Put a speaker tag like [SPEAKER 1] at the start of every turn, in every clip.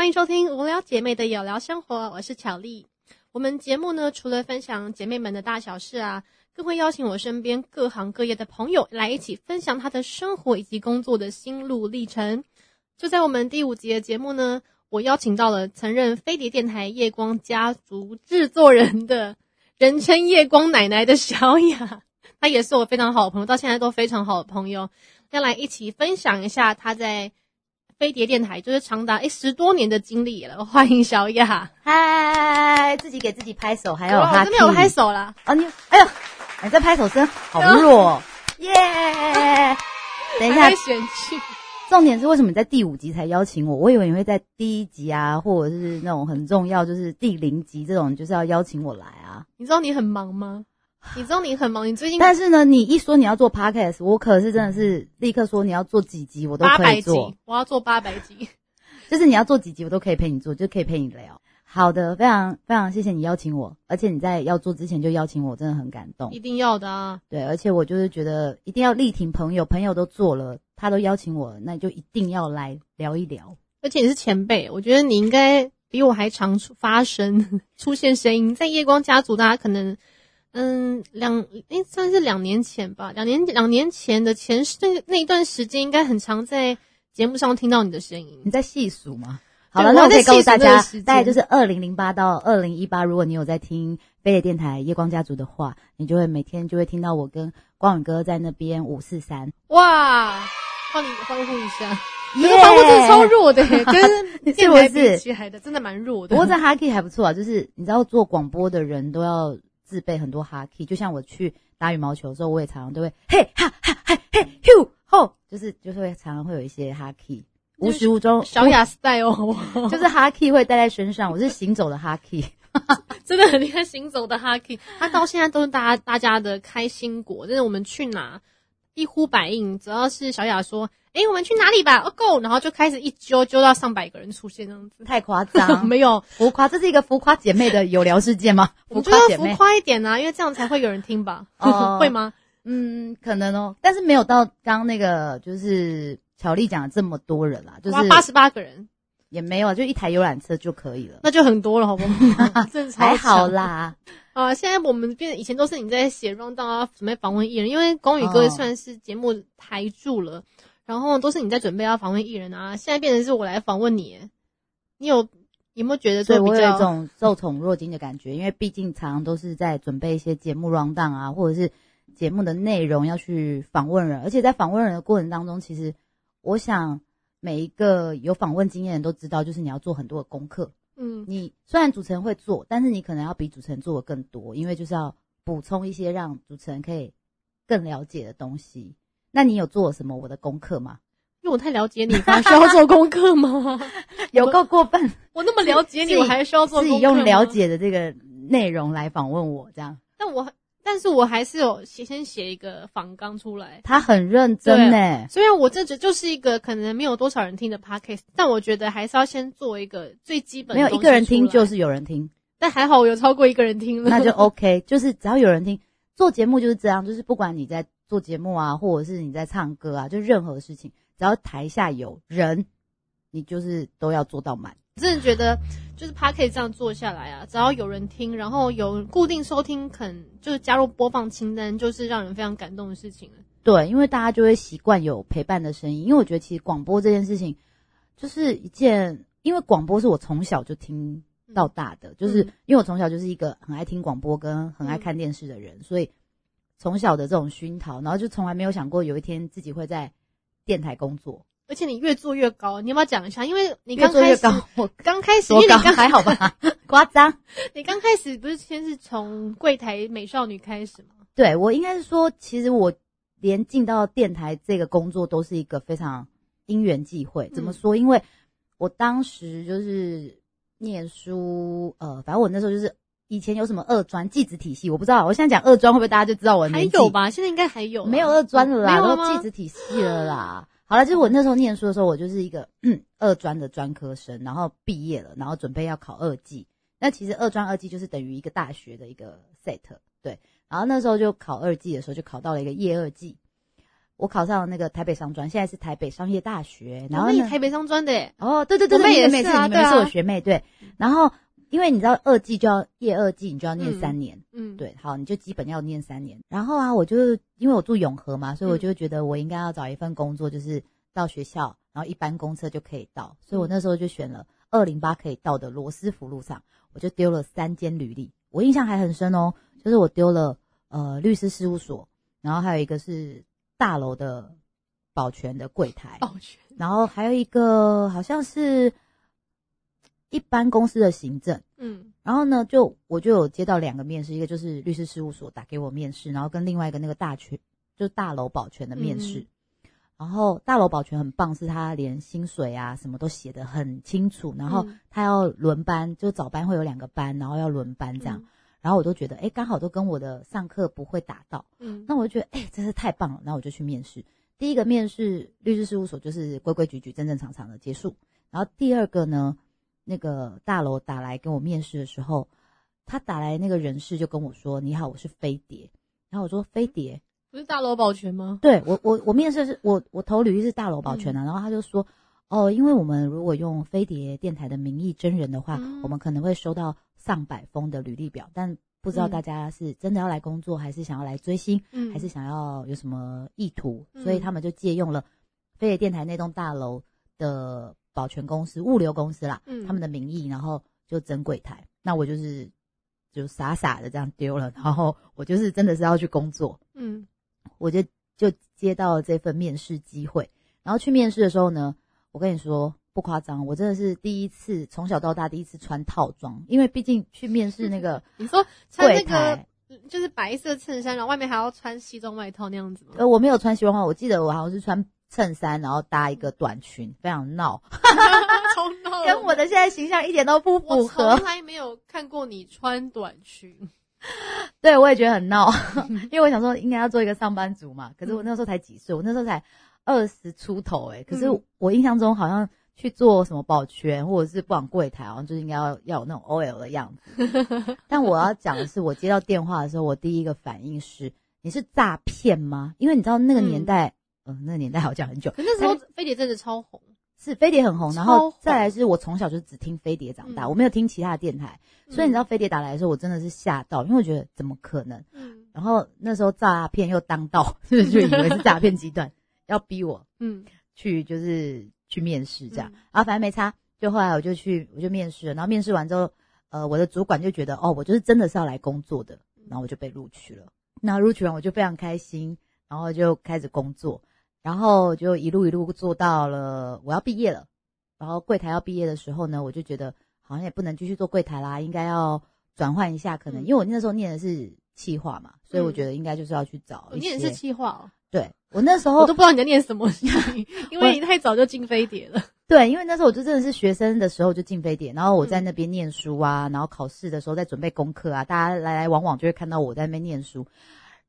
[SPEAKER 1] 欢迎收听无聊姐妹的有聊生活，我是巧丽。我们节目呢，除了分享姐妹们的大小事啊，更会邀请我身边各行各业的朋友来一起分享他的生活以及工作的心路历程。就在我们第五集的节目呢，我邀请到了曾任飞碟电台夜光家族制作人的，人称夜光奶奶的小雅，她也是我非常好的朋友，到现在都非常好的朋友，要来一起分享一下她在。飞碟电台就是长达诶十多年的经历了，欢迎小雅，
[SPEAKER 2] 嗨，自己给自己拍手，还有哈，
[SPEAKER 1] 真的有拍手啦。
[SPEAKER 2] 啊，你，哎呦，你这拍手声好弱，耶！等一下，
[SPEAKER 1] 嫌弃。
[SPEAKER 2] 重点是为什么你在第五集才邀请我？我以为你会在第一集啊，或者是那种很重要，就是第零集这种，就是要邀请我来啊。
[SPEAKER 1] 你知道你很忙吗？你知道你很忙，你最近
[SPEAKER 2] 但是呢，你一说你要做 podcast，我可是真的是立刻说你要做几集，我都可以做。
[SPEAKER 1] 我要做八百集，
[SPEAKER 2] 就是你要做几集，我都可以陪你做，就可以陪你聊。好的，非常非常谢谢你邀请我，而且你在要做之前就邀请我，真的很感动。
[SPEAKER 1] 一定要的啊！
[SPEAKER 2] 对，而且我就是觉得一定要力挺朋友，朋友都做了，他都邀请我，那就一定要来聊一聊。
[SPEAKER 1] 而且你是前辈，我觉得你应该比我还常出发声，出现声音，在夜光家族，大家可能。嗯，两诶，算是两年前吧。两年两年前的前那那一段时间，应该很常在节目上听到你的声音。
[SPEAKER 2] 你在细数吗？好了，那我可以告诉大家，大概就是二零零八到二零一八。如果你有在听飞碟电台夜光家族的话，你就会每天就会听到我跟光宇哥在那边五四三。
[SPEAKER 1] 哇，帮你欢呼一下！这个欢呼真的超弱的，跟电台比起来的真的蛮弱的。
[SPEAKER 2] 不过这哈 key 还不错啊，就是你知道做广播的人都要。自备很多哈 key，就像我去打羽毛球的时候，我也常常都会嘿哈哈嘿嘿咻吼，就是就是会常常会有一些哈 key，无时无中
[SPEAKER 1] 小雅 style，
[SPEAKER 2] 就是哈 key 会带在身上。我是行走的哈 key，
[SPEAKER 1] 真的很厉害，行走的哈 key，他到现在都是大家大家的开心果，就是我们去哪一呼百应，只要是小雅说。哎，我们去哪里吧？Go，然后就开始一揪揪到上百个人出现这样子，
[SPEAKER 2] 太夸张，
[SPEAKER 1] 没有
[SPEAKER 2] 浮夸，这是一个浮夸姐妹的有聊事件吗？
[SPEAKER 1] 浮夸姐妹，浮夸一点啊，因为这样才会有人听吧？会吗？
[SPEAKER 2] 嗯，可能哦，但是没有到刚那个就是巧丽讲的这么多人啦，就是
[SPEAKER 1] 八十八个人
[SPEAKER 2] 也没有，就一台游览车就可以了，
[SPEAKER 1] 那就很多了，好不好？
[SPEAKER 2] 还好啦。
[SPEAKER 1] 啊，现在我们变以前都是你在写 round 啊，准备访问艺人，因为龚宇哥算是节目台柱了。然后都是你在准备要访问艺人啊，现在变成是我来访问你，你有有没有觉得说
[SPEAKER 2] 我有一种受宠若惊的感觉？因为毕竟常常都是在准备一些节目 round 啊，或者是节目的内容要去访问人，而且在访问人的过程当中，其实我想每一个有访问经验的人都知道，就是你要做很多的功课。嗯，你虽然主持人会做，但是你可能要比主持人做的更多，因为就是要补充一些让主持人可以更了解的东西。那你有做什么我的功课吗？
[SPEAKER 1] 因为我太了解你，还需要 做功课吗？
[SPEAKER 2] 有够过分！
[SPEAKER 1] 我那么了解你，我还需要做？
[SPEAKER 2] 自己用了解的这个内容来访问我，这样。
[SPEAKER 1] 但我，但是我还是有写，先写一个访纲出来。
[SPEAKER 2] 他很认真呢。
[SPEAKER 1] 虽然我这只就是一个可能没有多少人听的 podcast，但我觉得还是要先做一个最基本。
[SPEAKER 2] 没有一个人听就是有人听，
[SPEAKER 1] 但还好我有超过一个人听了，
[SPEAKER 2] 那就 OK。就是只要有人听，做节目就是这样，就是不管你在。做节目啊，或者是你在唱歌啊，就任何事情，只要台下有人，你就是都要做到满。
[SPEAKER 1] 真的觉得，就是他可以这样做下来啊，只要有人听，然后有固定收听，肯就是加入播放清单，就是让人非常感动的事情了。
[SPEAKER 2] 对，因为大家就会习惯有陪伴的声音。因为我觉得其实广播这件事情，就是一件，因为广播是我从小就听到大的，就是因为我从小就是一个很爱听广播跟很爱看电视的人，所以。从小的这种熏陶，然后就从来没有想过有一天自己会在电台工作，
[SPEAKER 1] 而且你越做越高。你要不要讲一下？因为你
[SPEAKER 2] 越做越高，
[SPEAKER 1] 我刚开始，因为你刚
[SPEAKER 2] 还好吧？夸张。
[SPEAKER 1] 你刚开始不是先是从柜台美少女开始吗？
[SPEAKER 2] 对，我应该是说，其实我连进到电台这个工作都是一个非常因缘际会。怎么说？因为我当时就是念书，呃，反正我那时候就是。以前有什么二专技职体系，我不知道。我现在讲二专，会不会大家就知道我
[SPEAKER 1] 还有吧？现在应该还有，
[SPEAKER 2] 没有二专了啦，都技职体系了啦。好了，就是我那时候念书的时候，我就是一个二专的专科生，然后毕业了，然后准备要考二技。那其实二专二技就是等于一个大学的一个 set，对。然后那时候就考二技的时候，就考到了一个夜二技。我考上了那个台北商专，现在是台北商业大学。然后呢，
[SPEAKER 1] 我妹台北商专的耶，
[SPEAKER 2] 哦，对对对，
[SPEAKER 1] 我妹
[SPEAKER 2] 对
[SPEAKER 1] 也是啊
[SPEAKER 2] 你们是我学妹，对。然后因为你知道二技就要业二技，你就要念三年，
[SPEAKER 1] 嗯，
[SPEAKER 2] 对，好，你就基本要念三年。然后啊，我就因为我住永和嘛，所以我
[SPEAKER 1] 嗯
[SPEAKER 2] 就觉得我应该要找一份工作，就是到学校，然后一般公车就可以到，所以我
[SPEAKER 1] 嗯
[SPEAKER 2] 那时候就选了二零八可以到的罗斯福路上，我就丢了三间履历，我印象还很深哦，就是我丢了呃律师事务所，然后还有一个是大楼的保全的柜台，
[SPEAKER 1] 保全，
[SPEAKER 2] 然后还有一个好像是一般公司的行政。
[SPEAKER 1] 嗯
[SPEAKER 2] 然后呢，就我就有接到两个面试，一个就是律师事务所打给我面试，然后跟另外一个那个大全就是大楼保全的面试。
[SPEAKER 1] 嗯
[SPEAKER 2] 然后大楼保全很棒，是他连薪水啊什么都写得很清楚，然后
[SPEAKER 1] 嗯
[SPEAKER 2] 他要轮班，就早班会有两个班，然后要轮班这样。
[SPEAKER 1] 嗯
[SPEAKER 2] 然后我都觉得，哎，刚好都跟我的上课不会打到，
[SPEAKER 1] 嗯，
[SPEAKER 2] 那我就觉得，哎，真是太棒了。然后我就去面试。第一个面试律师事务所就是规规矩矩、正正常常的结束。然后第二个呢，那个大楼打来跟我面试的时候，他打来那个人事就跟我说：“你好，我是飞碟。”然后我说：“飞碟，
[SPEAKER 1] 不是大楼保全吗？
[SPEAKER 2] 对我我我面试是我我投履历是大楼保全的、然后他就说。哦，因为我们如果用飞碟电台的名义真人的话，
[SPEAKER 1] 嗯
[SPEAKER 2] 我们可能会收到上百封的履历表，但不知道
[SPEAKER 1] 嗯
[SPEAKER 2] 大家是真的要来工作，还是想要来追星，
[SPEAKER 1] 嗯，
[SPEAKER 2] 还是想要有什么意图，
[SPEAKER 1] 嗯
[SPEAKER 2] 所以他们就借用了飞碟电台那栋大楼的保全公司、物流公司啦，
[SPEAKER 1] 嗯
[SPEAKER 2] 他们的名义，然后就整柜台。那我就是就傻傻的这样丢了，然后我就是真的是要去工作，
[SPEAKER 1] 嗯
[SPEAKER 2] 我就就接到了这份面试机会。然后去面试的时候呢，我跟你说不夸张，我真的是第一次从小到大第一次穿套装，因为毕竟去面试那个
[SPEAKER 1] 你说穿那个。就是白色衬衫，然后外面还要穿西装外套那样子吗？
[SPEAKER 2] 呃，我没有穿西装袜，我记得我好像是穿衬衫，然后搭一个短裙，非常闹，
[SPEAKER 1] 超闹的，
[SPEAKER 2] 跟我的现在形象一点都不符
[SPEAKER 1] 我
[SPEAKER 2] 合
[SPEAKER 1] 从。来没有看过你穿短裙。
[SPEAKER 2] 对，我也觉得很闹，因为我想说应该要做一个上班族嘛。可是我那时候才几岁，我那时候才二十出头、欸，可是
[SPEAKER 1] 嗯
[SPEAKER 2] 我印象中好像去做什么保全或者是不管柜台，好像就是应该要要有那种 OL 的样子。但我要讲的是，我接到电话的时候，我第一个反应是你是诈骗吗？因为你知道那个年代，嗯、那个年代好讲很久，
[SPEAKER 1] 可那时候飞碟真的超红，
[SPEAKER 2] 是飞碟很红，然后再来是我从小就只听飞碟长大，
[SPEAKER 1] 嗯
[SPEAKER 2] 我没有听其他的电台，所以你知道飞碟打来的时候，我真的是吓到，因为我觉得怎么可能？
[SPEAKER 1] 嗯
[SPEAKER 2] 然后那时候诈骗又当道，是不是就以为是诈骗集团 要逼我
[SPEAKER 1] 嗯
[SPEAKER 2] 去就是去面试这样，
[SPEAKER 1] 嗯
[SPEAKER 2] 然后反正没差，就后来我就去我就面试了，然后面试完之后，呃，我的主管就觉得哦，我就是真的是要来工作的，然后我就被录取了。那录取完我就非常开心，然后就开始工作，然后就一路一路做到了我要毕业了，然后柜台要毕业的时候呢，我就觉得好像也不能继续做柜台啦，应该要转换一下，可能、
[SPEAKER 1] 嗯
[SPEAKER 2] 因为我那时候念的是企划嘛，所以我
[SPEAKER 1] 嗯
[SPEAKER 2] 觉得应该就是要去找一些。
[SPEAKER 1] 我念的是气话哦，
[SPEAKER 2] 对我那时候
[SPEAKER 1] 我都不知道你在念什么 因为你太早就进飞碟了。
[SPEAKER 2] 对，因为那时候我就真的是学生的时候就进飞碟，然后我在
[SPEAKER 1] 嗯
[SPEAKER 2] 那边念书啊，然后考试的时候在准备功课啊，大家来来往往就会看到我在那边念书。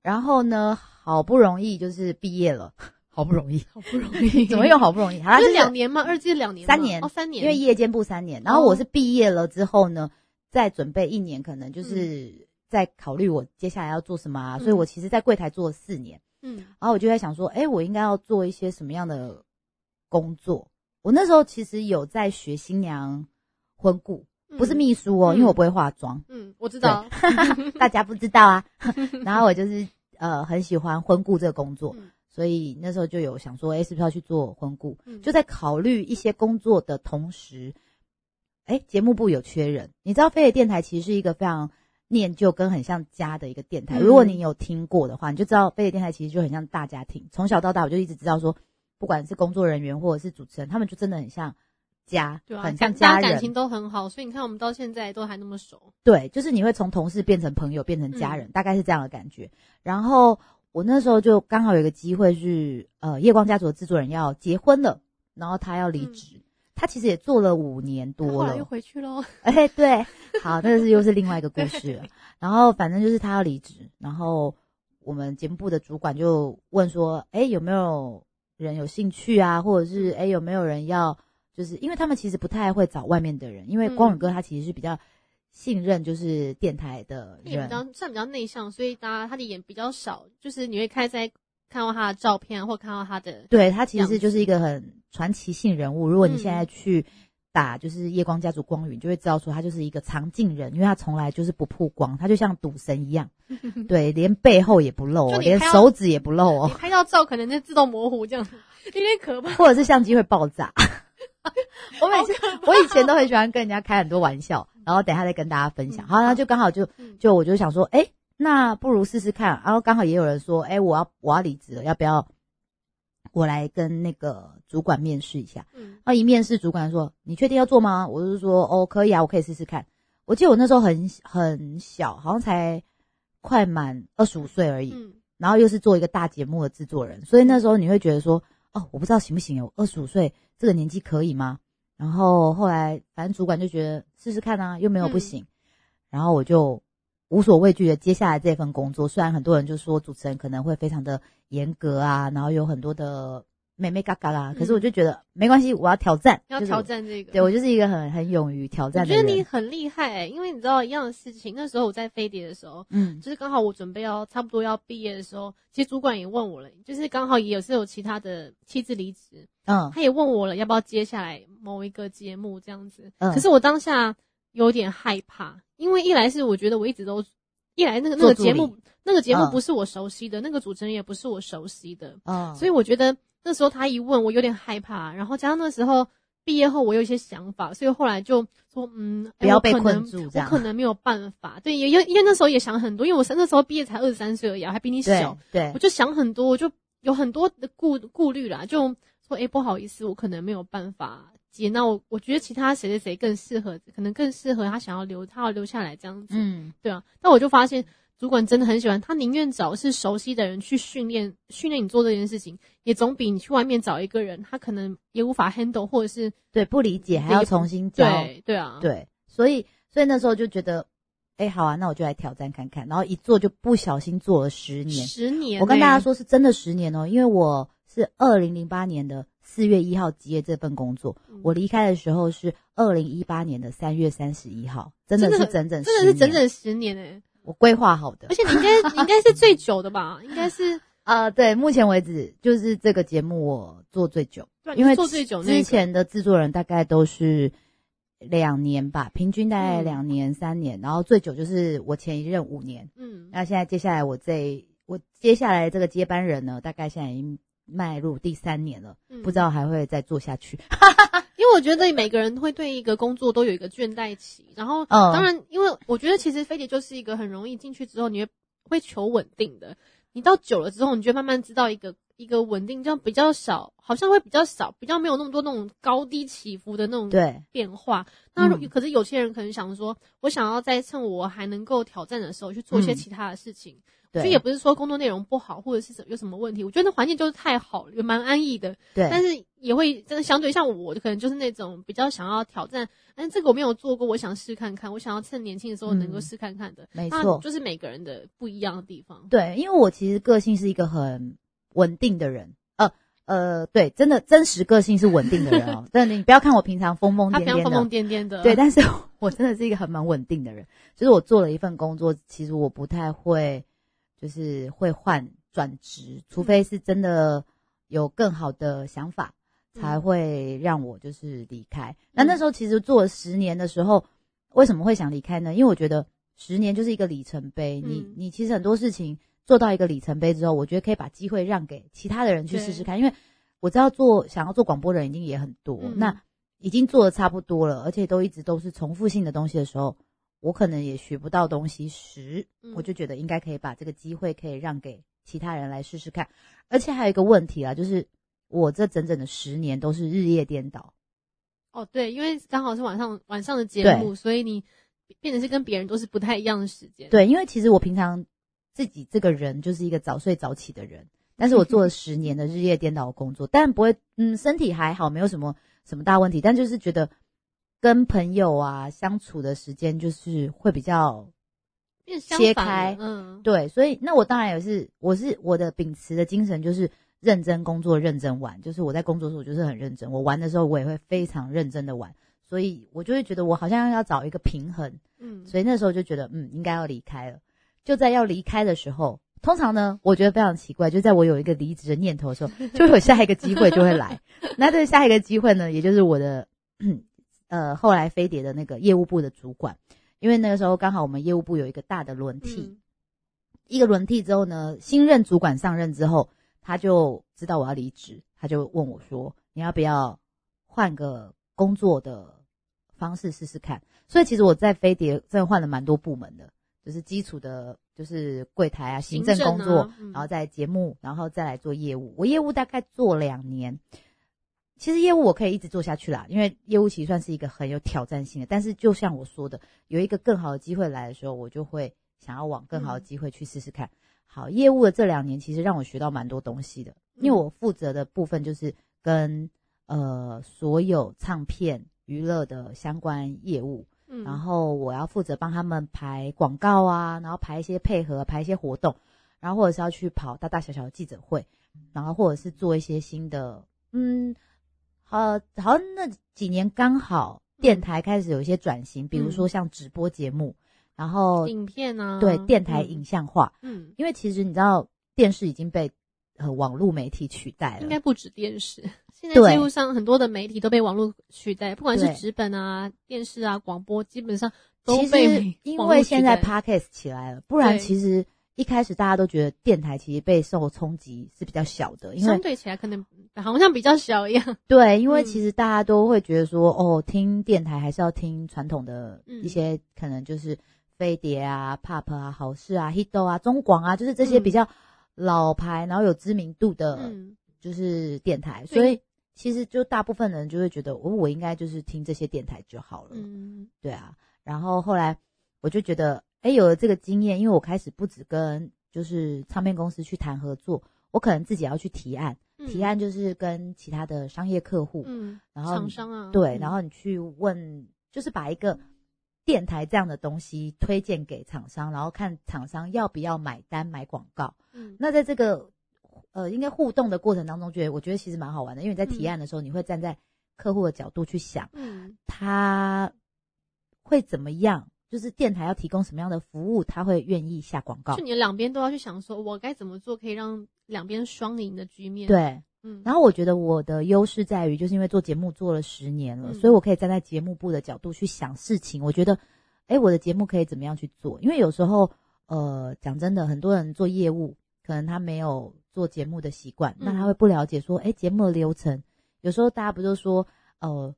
[SPEAKER 2] 然后呢，好不容易就是毕业了，好不容易，
[SPEAKER 1] 好不容易，
[SPEAKER 2] 怎么又好不容易？好啦，
[SPEAKER 1] 就
[SPEAKER 2] 就是是
[SPEAKER 1] 两年吗？二季两年，
[SPEAKER 2] 三年。
[SPEAKER 1] 哦，三年，
[SPEAKER 2] 因为夜间部三年，然后我是毕业了之后呢，再准备一年，可能就是在考虑我接下来要做什么啊，所以我其实，在柜台做了四年。
[SPEAKER 1] 嗯。
[SPEAKER 2] 然后我就在想说，哎，我应该要做一些什么样的工作？我那时候其实有在学新娘婚顾，不是秘书哦，
[SPEAKER 1] 嗯。
[SPEAKER 2] 因为我不会化妆，
[SPEAKER 1] 嗯，我知道，
[SPEAKER 2] 大家不知道啊。然后我就是呃很喜欢婚顾这个工作，
[SPEAKER 1] 嗯
[SPEAKER 2] 所以那时候就有想说，哎，是不是要去做婚顾？
[SPEAKER 1] 嗯
[SPEAKER 2] 就在考虑一些工作的同时，哎，节目部有缺人。你知道飞碟电台其实是一个非常念旧跟很像家的一个电台。
[SPEAKER 1] 嗯
[SPEAKER 2] 如果你有听过的话，你就知道飞碟电台其实就很像大家庭。从小到大，我就一直知道说，不管是工作人员或者是主持人，他们就真的很像家，
[SPEAKER 1] 对啊，
[SPEAKER 2] 很像家人。
[SPEAKER 1] 感情都很好，所以你看我们到现在都还那么熟。
[SPEAKER 2] 对，就是你会从同事变成朋友，变成家
[SPEAKER 1] 嗯
[SPEAKER 2] 人，大概是这样的感觉。然后我那时候就刚好有一个机会是，呃，夜光家族的制作人要结婚了，然后他要离职。他其实也做了五年多了
[SPEAKER 1] 又，回去喽。
[SPEAKER 2] 哎，对，好，那是又是另外一个故事了。然后反正就是他要离职，然后我们节目部的主管就问说，哎，有没有人有兴趣啊？或者是哎，有没有人要？就是因为他们其实不太会找外面的人，因为光宇
[SPEAKER 1] 嗯
[SPEAKER 2] 哥他其实是比较信任就是电台的人
[SPEAKER 1] 也比，较算比较内向，所以大家他的眼比较少，就是你会开在看到他的照片或看到他的，
[SPEAKER 2] 对他其实就是一个很传奇性人物。如果你
[SPEAKER 1] 嗯
[SPEAKER 2] 现在去打就是夜光家族光云，就会知道说他就是一个藏镜人，因为他从来就是不曝光，他就像赌神一样，对，连背后也不露哦，连手指也不露
[SPEAKER 1] 你
[SPEAKER 2] 哦，
[SPEAKER 1] 拍到照可能就自动模糊这样，有点可怕。
[SPEAKER 2] 或者是相机会爆炸。我每次我以前都很喜欢跟人家开很多玩笑，然后等一下再跟大家分享。
[SPEAKER 1] 嗯
[SPEAKER 2] 好，然后就刚好就
[SPEAKER 1] 嗯
[SPEAKER 2] 就我就想说，哎、那不如试试看。然后刚好也有人说，哎、我要我要离职了，要不要我来跟那个主管面试一下？
[SPEAKER 1] 嗯
[SPEAKER 2] 然后一面试，主管说：“你确定要做吗？”我就说：“哦，可以啊，我可以试试看。”我记得我那时候很很小，好像才快满二十五岁而已，
[SPEAKER 1] 嗯
[SPEAKER 2] 然后又是做一个大节目的制作人，所以那时候你会觉得说：“哦，我不知道行不行哦，二十五岁这个年纪可以吗？”然后后来反正主管就觉得试试看啊，又没有不行，然后我就无所畏惧的接下来这份工作。虽然很多人就说主持人可能会非常的严格啊，然后有很多的妹妹嘎嘎啦，可是我就觉得没关系，我要挑战，
[SPEAKER 1] 要挑战这个。
[SPEAKER 2] 对我就是一个很很勇于挑战
[SPEAKER 1] 我觉得。你很厉害、欸，因为你知道一样的事情。那时候我在飞碟的时候，
[SPEAKER 2] 嗯
[SPEAKER 1] 就是刚好我准备要差不多要毕业的时候，其实主管也问我了，就是刚好也是有其他的妻子离职，
[SPEAKER 2] 嗯
[SPEAKER 1] 他也问我了要不要接下来某一个节目这样子。
[SPEAKER 2] 嗯
[SPEAKER 1] 可是我当下有点害怕，因为一来是我觉得我一直都，一来那个那个节目那个节目
[SPEAKER 2] 嗯
[SPEAKER 1] 不是我熟悉的，那个主持人也不是我熟悉的，
[SPEAKER 2] 嗯，
[SPEAKER 1] 所以我觉得那时候他一问我有点害怕，然后加上那时候毕业后我有一些想法，所以后来就说嗯，哎
[SPEAKER 2] 不要被困住
[SPEAKER 1] 我可能没有办法。对，也因为因为那时候也想很多，因为我那时候毕业才二十三岁而已啊，还比你小，
[SPEAKER 2] 对
[SPEAKER 1] 我就想很多，我就有很多的顾顾虑啦，就说哎、诶不好意思，我可能没有办法接。那我我觉得其他谁谁谁更适合，可能更适合他想要留，他要留下来这样子。
[SPEAKER 2] 嗯
[SPEAKER 1] 对啊，那我就发现主管真的很喜欢，他宁愿找是熟悉的人去训练训练你做这件事情，也总比你去外面找一个人，他可能也无法 handle，或者是
[SPEAKER 2] 对不理解还要重新教，
[SPEAKER 1] 对对啊，
[SPEAKER 2] 对，所以所以那时候就觉得，哎，好啊，那我就来挑战看看，然后一做就不小心做了十年。
[SPEAKER 1] 十年欸、
[SPEAKER 2] 我跟大家说是真的十年哦，因为我是二零零八年的四月一号结业这份工作，
[SPEAKER 1] 嗯，
[SPEAKER 2] 我离开的时候是二零一八年的三月三十一号，真的是整整
[SPEAKER 1] 真的是整整十年哎、
[SPEAKER 2] 我规划好的
[SPEAKER 1] 而。且你应该应该是最久的吧？应该是
[SPEAKER 2] 呃，对，目前为止就是这个节目我做最久，因为
[SPEAKER 1] 做最久那个
[SPEAKER 2] 之前的制作人大概都是两年吧，平均大概
[SPEAKER 1] 嗯
[SPEAKER 2] 两年、三年，然后最久就是我前一任五年。
[SPEAKER 1] 嗯
[SPEAKER 2] 那现在接下来我这我接下来这个接班人呢，大概现在已经迈入第三年了，
[SPEAKER 1] 嗯
[SPEAKER 2] 不知道还会再做下去。
[SPEAKER 1] 因为我觉得每个人会对一个工作都有一个倦怠期，然后
[SPEAKER 2] 嗯
[SPEAKER 1] 当然，因为我觉得其实飞碟就是一个很容易进去之后，你会会求稳定的。你到久了之后，你就慢慢知道一个一个稳定，这样比较少，好像会比较少，比较没有那么多那种高低起伏的那种
[SPEAKER 2] 对，
[SPEAKER 1] 变化。那可是有些人可能想说，我想要在趁我还能够挑战的时候去做一些
[SPEAKER 2] 嗯
[SPEAKER 1] 其他的事情。
[SPEAKER 2] 对，
[SPEAKER 1] 所以也不是说工作内容不好，或者是有什么问题。我觉得那环境就是太好了，也蛮安逸的。
[SPEAKER 2] 对，
[SPEAKER 1] 但是也会真的相对像我，可能就是那种比较想要挑战，但这个我没有做过，我想试看看，我想要趁年轻的时候能够
[SPEAKER 2] 嗯
[SPEAKER 1] 试看看的。那
[SPEAKER 2] 没错，
[SPEAKER 1] 就是每个人的不一样的地方。
[SPEAKER 2] 对，因为我其实个性是一个很稳定的人，呃呃，对，真的真实个性是稳定的人哦。但你不要看我平常疯疯癫癫
[SPEAKER 1] 疯疯，癫癫的，
[SPEAKER 2] 对，但是我真的是一个很蛮稳定的人。就是我做了一份工作，其实我不太会，就是会换转职，除非是真的有更好的想法，才
[SPEAKER 1] 嗯。
[SPEAKER 2] 会让我就是离开。那那时候其实做了十年的时候，为什么会想离开呢？因为我觉得十年就是一个里程碑，你
[SPEAKER 1] 嗯。
[SPEAKER 2] 你其实很多事情做到一个里程碑之后，我觉得可以把机会让给其他的人去试试看，因为我知道做想要做广播的人一定也很多，
[SPEAKER 1] 嗯。
[SPEAKER 2] 那已经做的差不多了，而且都一直都是重复性的东西的时候，我可能也学不到东西时，
[SPEAKER 1] 嗯
[SPEAKER 2] 我就觉得应该可以把这个机会可以让给其他人来试试看。而且还有一个问题啊，就是我这整整的十年都是日夜颠倒。
[SPEAKER 1] 哦对，因为刚好是晚上晚上的节目，所以你变得是跟别人都是不太一样的时间。，
[SPEAKER 2] 对，因为其实我平常自己这个人就是一个早睡早起的人，但是我做了十年的日夜颠倒的工作，但不会，嗯，身体还好，没有什么什么大问题，但就是觉得跟朋友啊相处的时间就是会比较切开
[SPEAKER 1] 嗯，
[SPEAKER 2] 对，所以那我当然也是，我是我的秉持的精神就是认真工作，认真玩。就是我在工作的时候，我就是很认真，我玩的时候我也会非常认真的玩，所以我就会觉得我好像要找一个平衡，
[SPEAKER 1] 嗯，
[SPEAKER 2] 所以那时候就觉得嗯应该要离开了。就在要离开的时候，通常呢，我觉得非常奇怪，就在我有一个离职的念头的时候，就会有下一个机会就会来。那这下一个机会呢，也就是我的 呃后来飞碟的那个业务部的主管，因为那个时候刚好我们业务部有一个大的轮替，
[SPEAKER 1] 嗯
[SPEAKER 2] 一个轮替之后呢，新任主管上任之后，他就知道我要离职，他就问我说：“你要不要换个工作的方式试试看？”所以其实我在飞碟真的换了蛮多部门的，就是基础的，就是柜台啊、行政工作，
[SPEAKER 1] 啊嗯
[SPEAKER 2] 然后在节目，然后再来做业务。我业务大概做两年，其实业务我可以一直做下去啦，因为业务其实算是一个很有挑战性的。但是就像我说的，有一个更好的机会来的时候，我就会想要往更好的机会去试试看。好，业务的这两年其实让我学到蛮多东西的，因为我负责的部分就是跟呃所有唱片娱乐的相关业务，
[SPEAKER 1] 嗯。
[SPEAKER 2] 然后我要负责帮他们排广告啊，然后排一些配合，排一些活动，然后或者是要去跑大大小小的记者会，然后或者是做一些新的，嗯，好，好像那几年刚好电台开始有一些转型，比如说像直播节目，然后
[SPEAKER 1] 影片啊，
[SPEAKER 2] 对电台
[SPEAKER 1] 嗯
[SPEAKER 2] 影像化，
[SPEAKER 1] 嗯，
[SPEAKER 2] 因为其实你知道电视已经被呃网络媒体取代了，
[SPEAKER 1] 应该不止电视，现在
[SPEAKER 2] 对。
[SPEAKER 1] 几乎上很多的媒体都被网络取代，不管是纸本啊、电视啊、广播，基本上都
[SPEAKER 2] 其
[SPEAKER 1] 被
[SPEAKER 2] 实因为现在 podcast 起来了，不然其实一开始大家都觉得电台其实被受冲击是比较小的，因为
[SPEAKER 1] 相对起来可能好像比较小一样。
[SPEAKER 2] 对，因为
[SPEAKER 1] 嗯。
[SPEAKER 2] 其实大家都会觉得说，哦，听电台还是要听传统的
[SPEAKER 1] 嗯。
[SPEAKER 2] 一些，可能就是飞碟啊、pop 啊、好事啊、hito 啊、中广啊，就是这些
[SPEAKER 1] 嗯
[SPEAKER 2] 比较老牌，然后有知名度的，
[SPEAKER 1] 嗯，
[SPEAKER 2] 就是电台，
[SPEAKER 1] 对
[SPEAKER 2] 所以其实就大部分人就会觉得，我、我应该就是听这些电台就好了。
[SPEAKER 1] 嗯。
[SPEAKER 2] 对啊，然后后来我就觉得，哎，有了这个经验，因为我开始不止跟就是唱片公司去谈合作，我可能自己要去提案，
[SPEAKER 1] 嗯。
[SPEAKER 2] 提案就是跟其他的商业客户，
[SPEAKER 1] 嗯，
[SPEAKER 2] 然后
[SPEAKER 1] 厂商啊，
[SPEAKER 2] 对，
[SPEAKER 1] 嗯
[SPEAKER 2] 然后你去问，就是把一个电台这样的东西推荐给厂商，然后看厂商要不要买单买广告。
[SPEAKER 1] 嗯
[SPEAKER 2] 那在这个呃，应该互动的过程当中，觉得我觉得其实蛮好玩的，因为你在提
[SPEAKER 1] 嗯
[SPEAKER 2] 案的时候，你会站在客户的角度去想。
[SPEAKER 1] 嗯
[SPEAKER 2] 他会怎么样？就是电台要提供什么样的服务，他会愿意下广告
[SPEAKER 1] 就。你两边都要去想，说我该怎么做可以让两边双赢的局面。，
[SPEAKER 2] 对，
[SPEAKER 1] 嗯，
[SPEAKER 2] 然后我觉得我的优势在于，就是因为做节目做了十年了，
[SPEAKER 1] 嗯
[SPEAKER 2] 所以我可以站在节目部的角度去想事情。我觉得，哎，我的节目可以怎么样去做？因为有时候，呃，讲真的，很多人做业务，可能他没有做节目的习惯，那他
[SPEAKER 1] 嗯
[SPEAKER 2] 会不了解说，哎，节目的流程。有时候大家不就说，呃，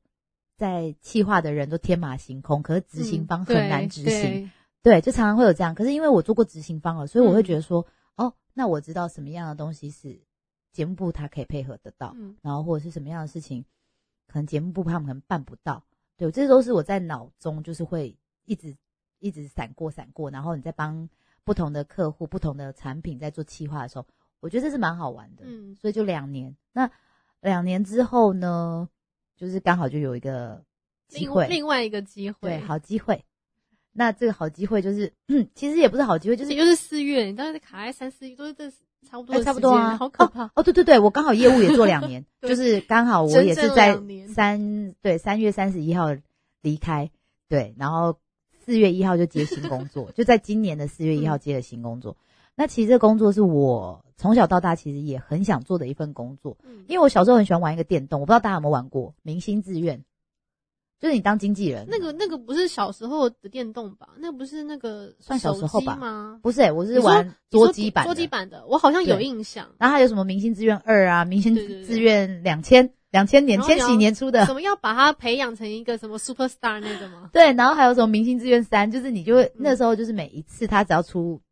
[SPEAKER 2] 在企划的人都天马行空，可是执行
[SPEAKER 1] 嗯
[SPEAKER 2] 方很难执行。
[SPEAKER 1] 对
[SPEAKER 2] 对，就常常会有这样。可是因为我做过执行方了，所以我会
[SPEAKER 1] 嗯
[SPEAKER 2] 觉得说，哦，那我知道什么样的东西是节目部他可以配合得到，
[SPEAKER 1] 嗯
[SPEAKER 2] 然后或者是什么样的事情，可能节目部他们可能办不到。对，这都是我在脑中就是会一直一直闪过闪过，然后你在帮不同的客户、不同的产品在做企划的时候，我觉得这是蛮好玩的。
[SPEAKER 1] 嗯
[SPEAKER 2] 所以就两年，那两年之后呢，就是刚好就有一个机
[SPEAKER 1] 另
[SPEAKER 2] 会，
[SPEAKER 1] 另外一个机会，
[SPEAKER 2] 对，好机会。那这个好机会就是，嗯，其实也不是好机会，就
[SPEAKER 1] 就是是就是四月，你当时卡在三四月，都是这差不多
[SPEAKER 2] 差不多啊，
[SPEAKER 1] 好可怕。
[SPEAKER 2] 哦。哦，对对对，我刚好业务也做两年，就是刚好我也是在三对三月三十一号离开，对，然后四月一号就接新工作，就在今年的四月一号
[SPEAKER 1] 嗯
[SPEAKER 2] 接了新工作。那其实这工作是我从小到大其实也很想做的一份工作，
[SPEAKER 1] 嗯
[SPEAKER 2] 因为我小时候很喜欢玩一个电动，我不知道大家有没有玩过《明星志愿》，就是你当经纪人，
[SPEAKER 1] 那个那个不是小时候的电动吧？那不是那个
[SPEAKER 2] 算小时候吧
[SPEAKER 1] 吗？
[SPEAKER 2] 不是、欸，我是玩桌机版的，
[SPEAKER 1] 桌机版的，我好像有印象。
[SPEAKER 2] 然后还有什么《明星志愿二》啊，《明星志愿两千》两千年千禧年出的
[SPEAKER 1] 怎，么要把它培养成一个什么 super star 那个吗？
[SPEAKER 2] 对，然后还有什么《明星志愿三》，就是你就会、
[SPEAKER 1] 嗯
[SPEAKER 2] 那时候就是每一次他只要出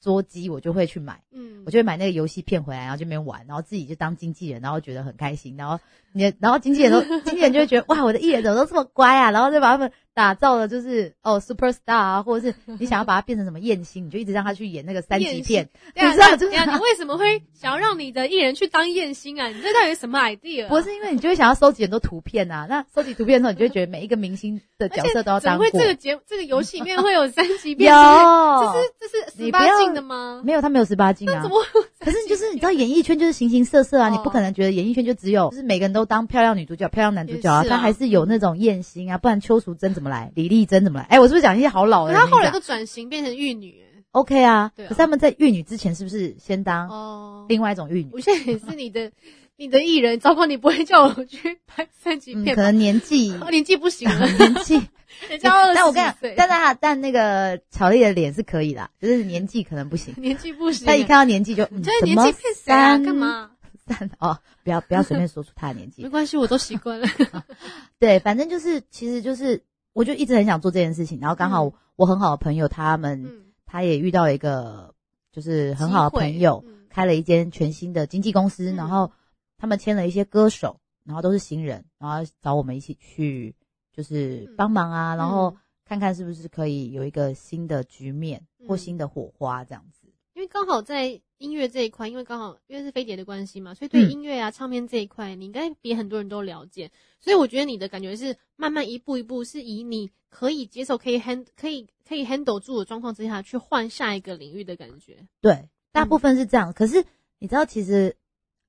[SPEAKER 2] 桌机，我就会去买，
[SPEAKER 1] 嗯
[SPEAKER 2] 我，就会买那个游戏片回来，然后这边玩，然后自己就当经纪人，然后觉得很开心，然后你然后经纪人都 经纪人就会觉得哇，我的艺人怎么都这么乖啊，然后就把他们打造的就是哦 super star 啊，或者是你想要把他变成什么艳星，你就一直让他去演那个三级片，你知道
[SPEAKER 1] 你为什么会想要让你的艺人去当艳星啊？你这到底是什么 idea？啊
[SPEAKER 2] 不是因为你就会想要收集很多图片啊，那收集图片的时候，你就会觉得每一个明星的角色都要
[SPEAKER 1] 怎么
[SPEAKER 2] 当过。
[SPEAKER 1] 会这个节这个游戏里面会有三级片？
[SPEAKER 2] 有，
[SPEAKER 1] 这是这是十八禁的吗？
[SPEAKER 2] 没有他没有十八禁啊
[SPEAKER 1] 那怎？么
[SPEAKER 2] 可是就是你知道演艺圈就是形形色色啊，
[SPEAKER 1] 哦
[SPEAKER 2] 你不可能觉得演艺圈就只有就是每个人都当漂亮女主角、漂亮男主角啊，他还是有那种艳星啊，不然邱淑贞怎么来？李丽珍怎么来？哎，我是不是讲一些好老的
[SPEAKER 1] 他后来？都转型变成玉女
[SPEAKER 2] ，OK 啊。可是他们在玉女之前是不是先当
[SPEAKER 1] 哦，
[SPEAKER 2] 另外一种玉女？
[SPEAKER 1] 我现在也是你的 你的艺人，糟糕，你不会叫我去拍三级
[SPEAKER 2] 嗯，
[SPEAKER 1] 片吧？
[SPEAKER 2] 可能年纪
[SPEAKER 1] 哦年纪不行了，
[SPEAKER 2] 年纪，
[SPEAKER 1] 人家二
[SPEAKER 2] 但我跟你讲，，但他但那个乔丽的脸是可以的，就是年纪可能不行。
[SPEAKER 1] 年纪不行，
[SPEAKER 2] 他一看到年纪就，嗯
[SPEAKER 1] 这年纪骗谁啊？
[SPEAKER 2] 三
[SPEAKER 1] 干嘛？
[SPEAKER 2] 三哦，不要不要随便说出他的年纪
[SPEAKER 1] 没。关系，我都习惯了。
[SPEAKER 2] 对，反正就是，其实就是，我就一直很想做这件事情，然后刚好
[SPEAKER 1] 嗯
[SPEAKER 2] 我很好的朋友他们，
[SPEAKER 1] 嗯，
[SPEAKER 2] 他也遇到一个就是很好的朋友开了一间全新的经纪公司，
[SPEAKER 1] 嗯
[SPEAKER 2] 然后他们签了一些歌手，然后都是新人，然后找我们一起去就是
[SPEAKER 1] 嗯
[SPEAKER 2] 帮忙啊，然后
[SPEAKER 1] 嗯
[SPEAKER 2] 看看是不是可以有一个新的局面或
[SPEAKER 1] 嗯
[SPEAKER 2] 新的火花这样子。
[SPEAKER 1] 因为刚好在音乐这一块，因为刚好因为是飞碟的关系嘛，所以对
[SPEAKER 2] 嗯
[SPEAKER 1] 音乐啊、唱片这一块，你应该比很多人都了解。所以我觉得你的感觉是慢慢一步一步，是以你可以接受、可以 hand、可以可以 handle 住的状况之下去换下一个领域的感觉。
[SPEAKER 2] 对，大
[SPEAKER 1] 嗯
[SPEAKER 2] 部分是这样。可是你知道，其实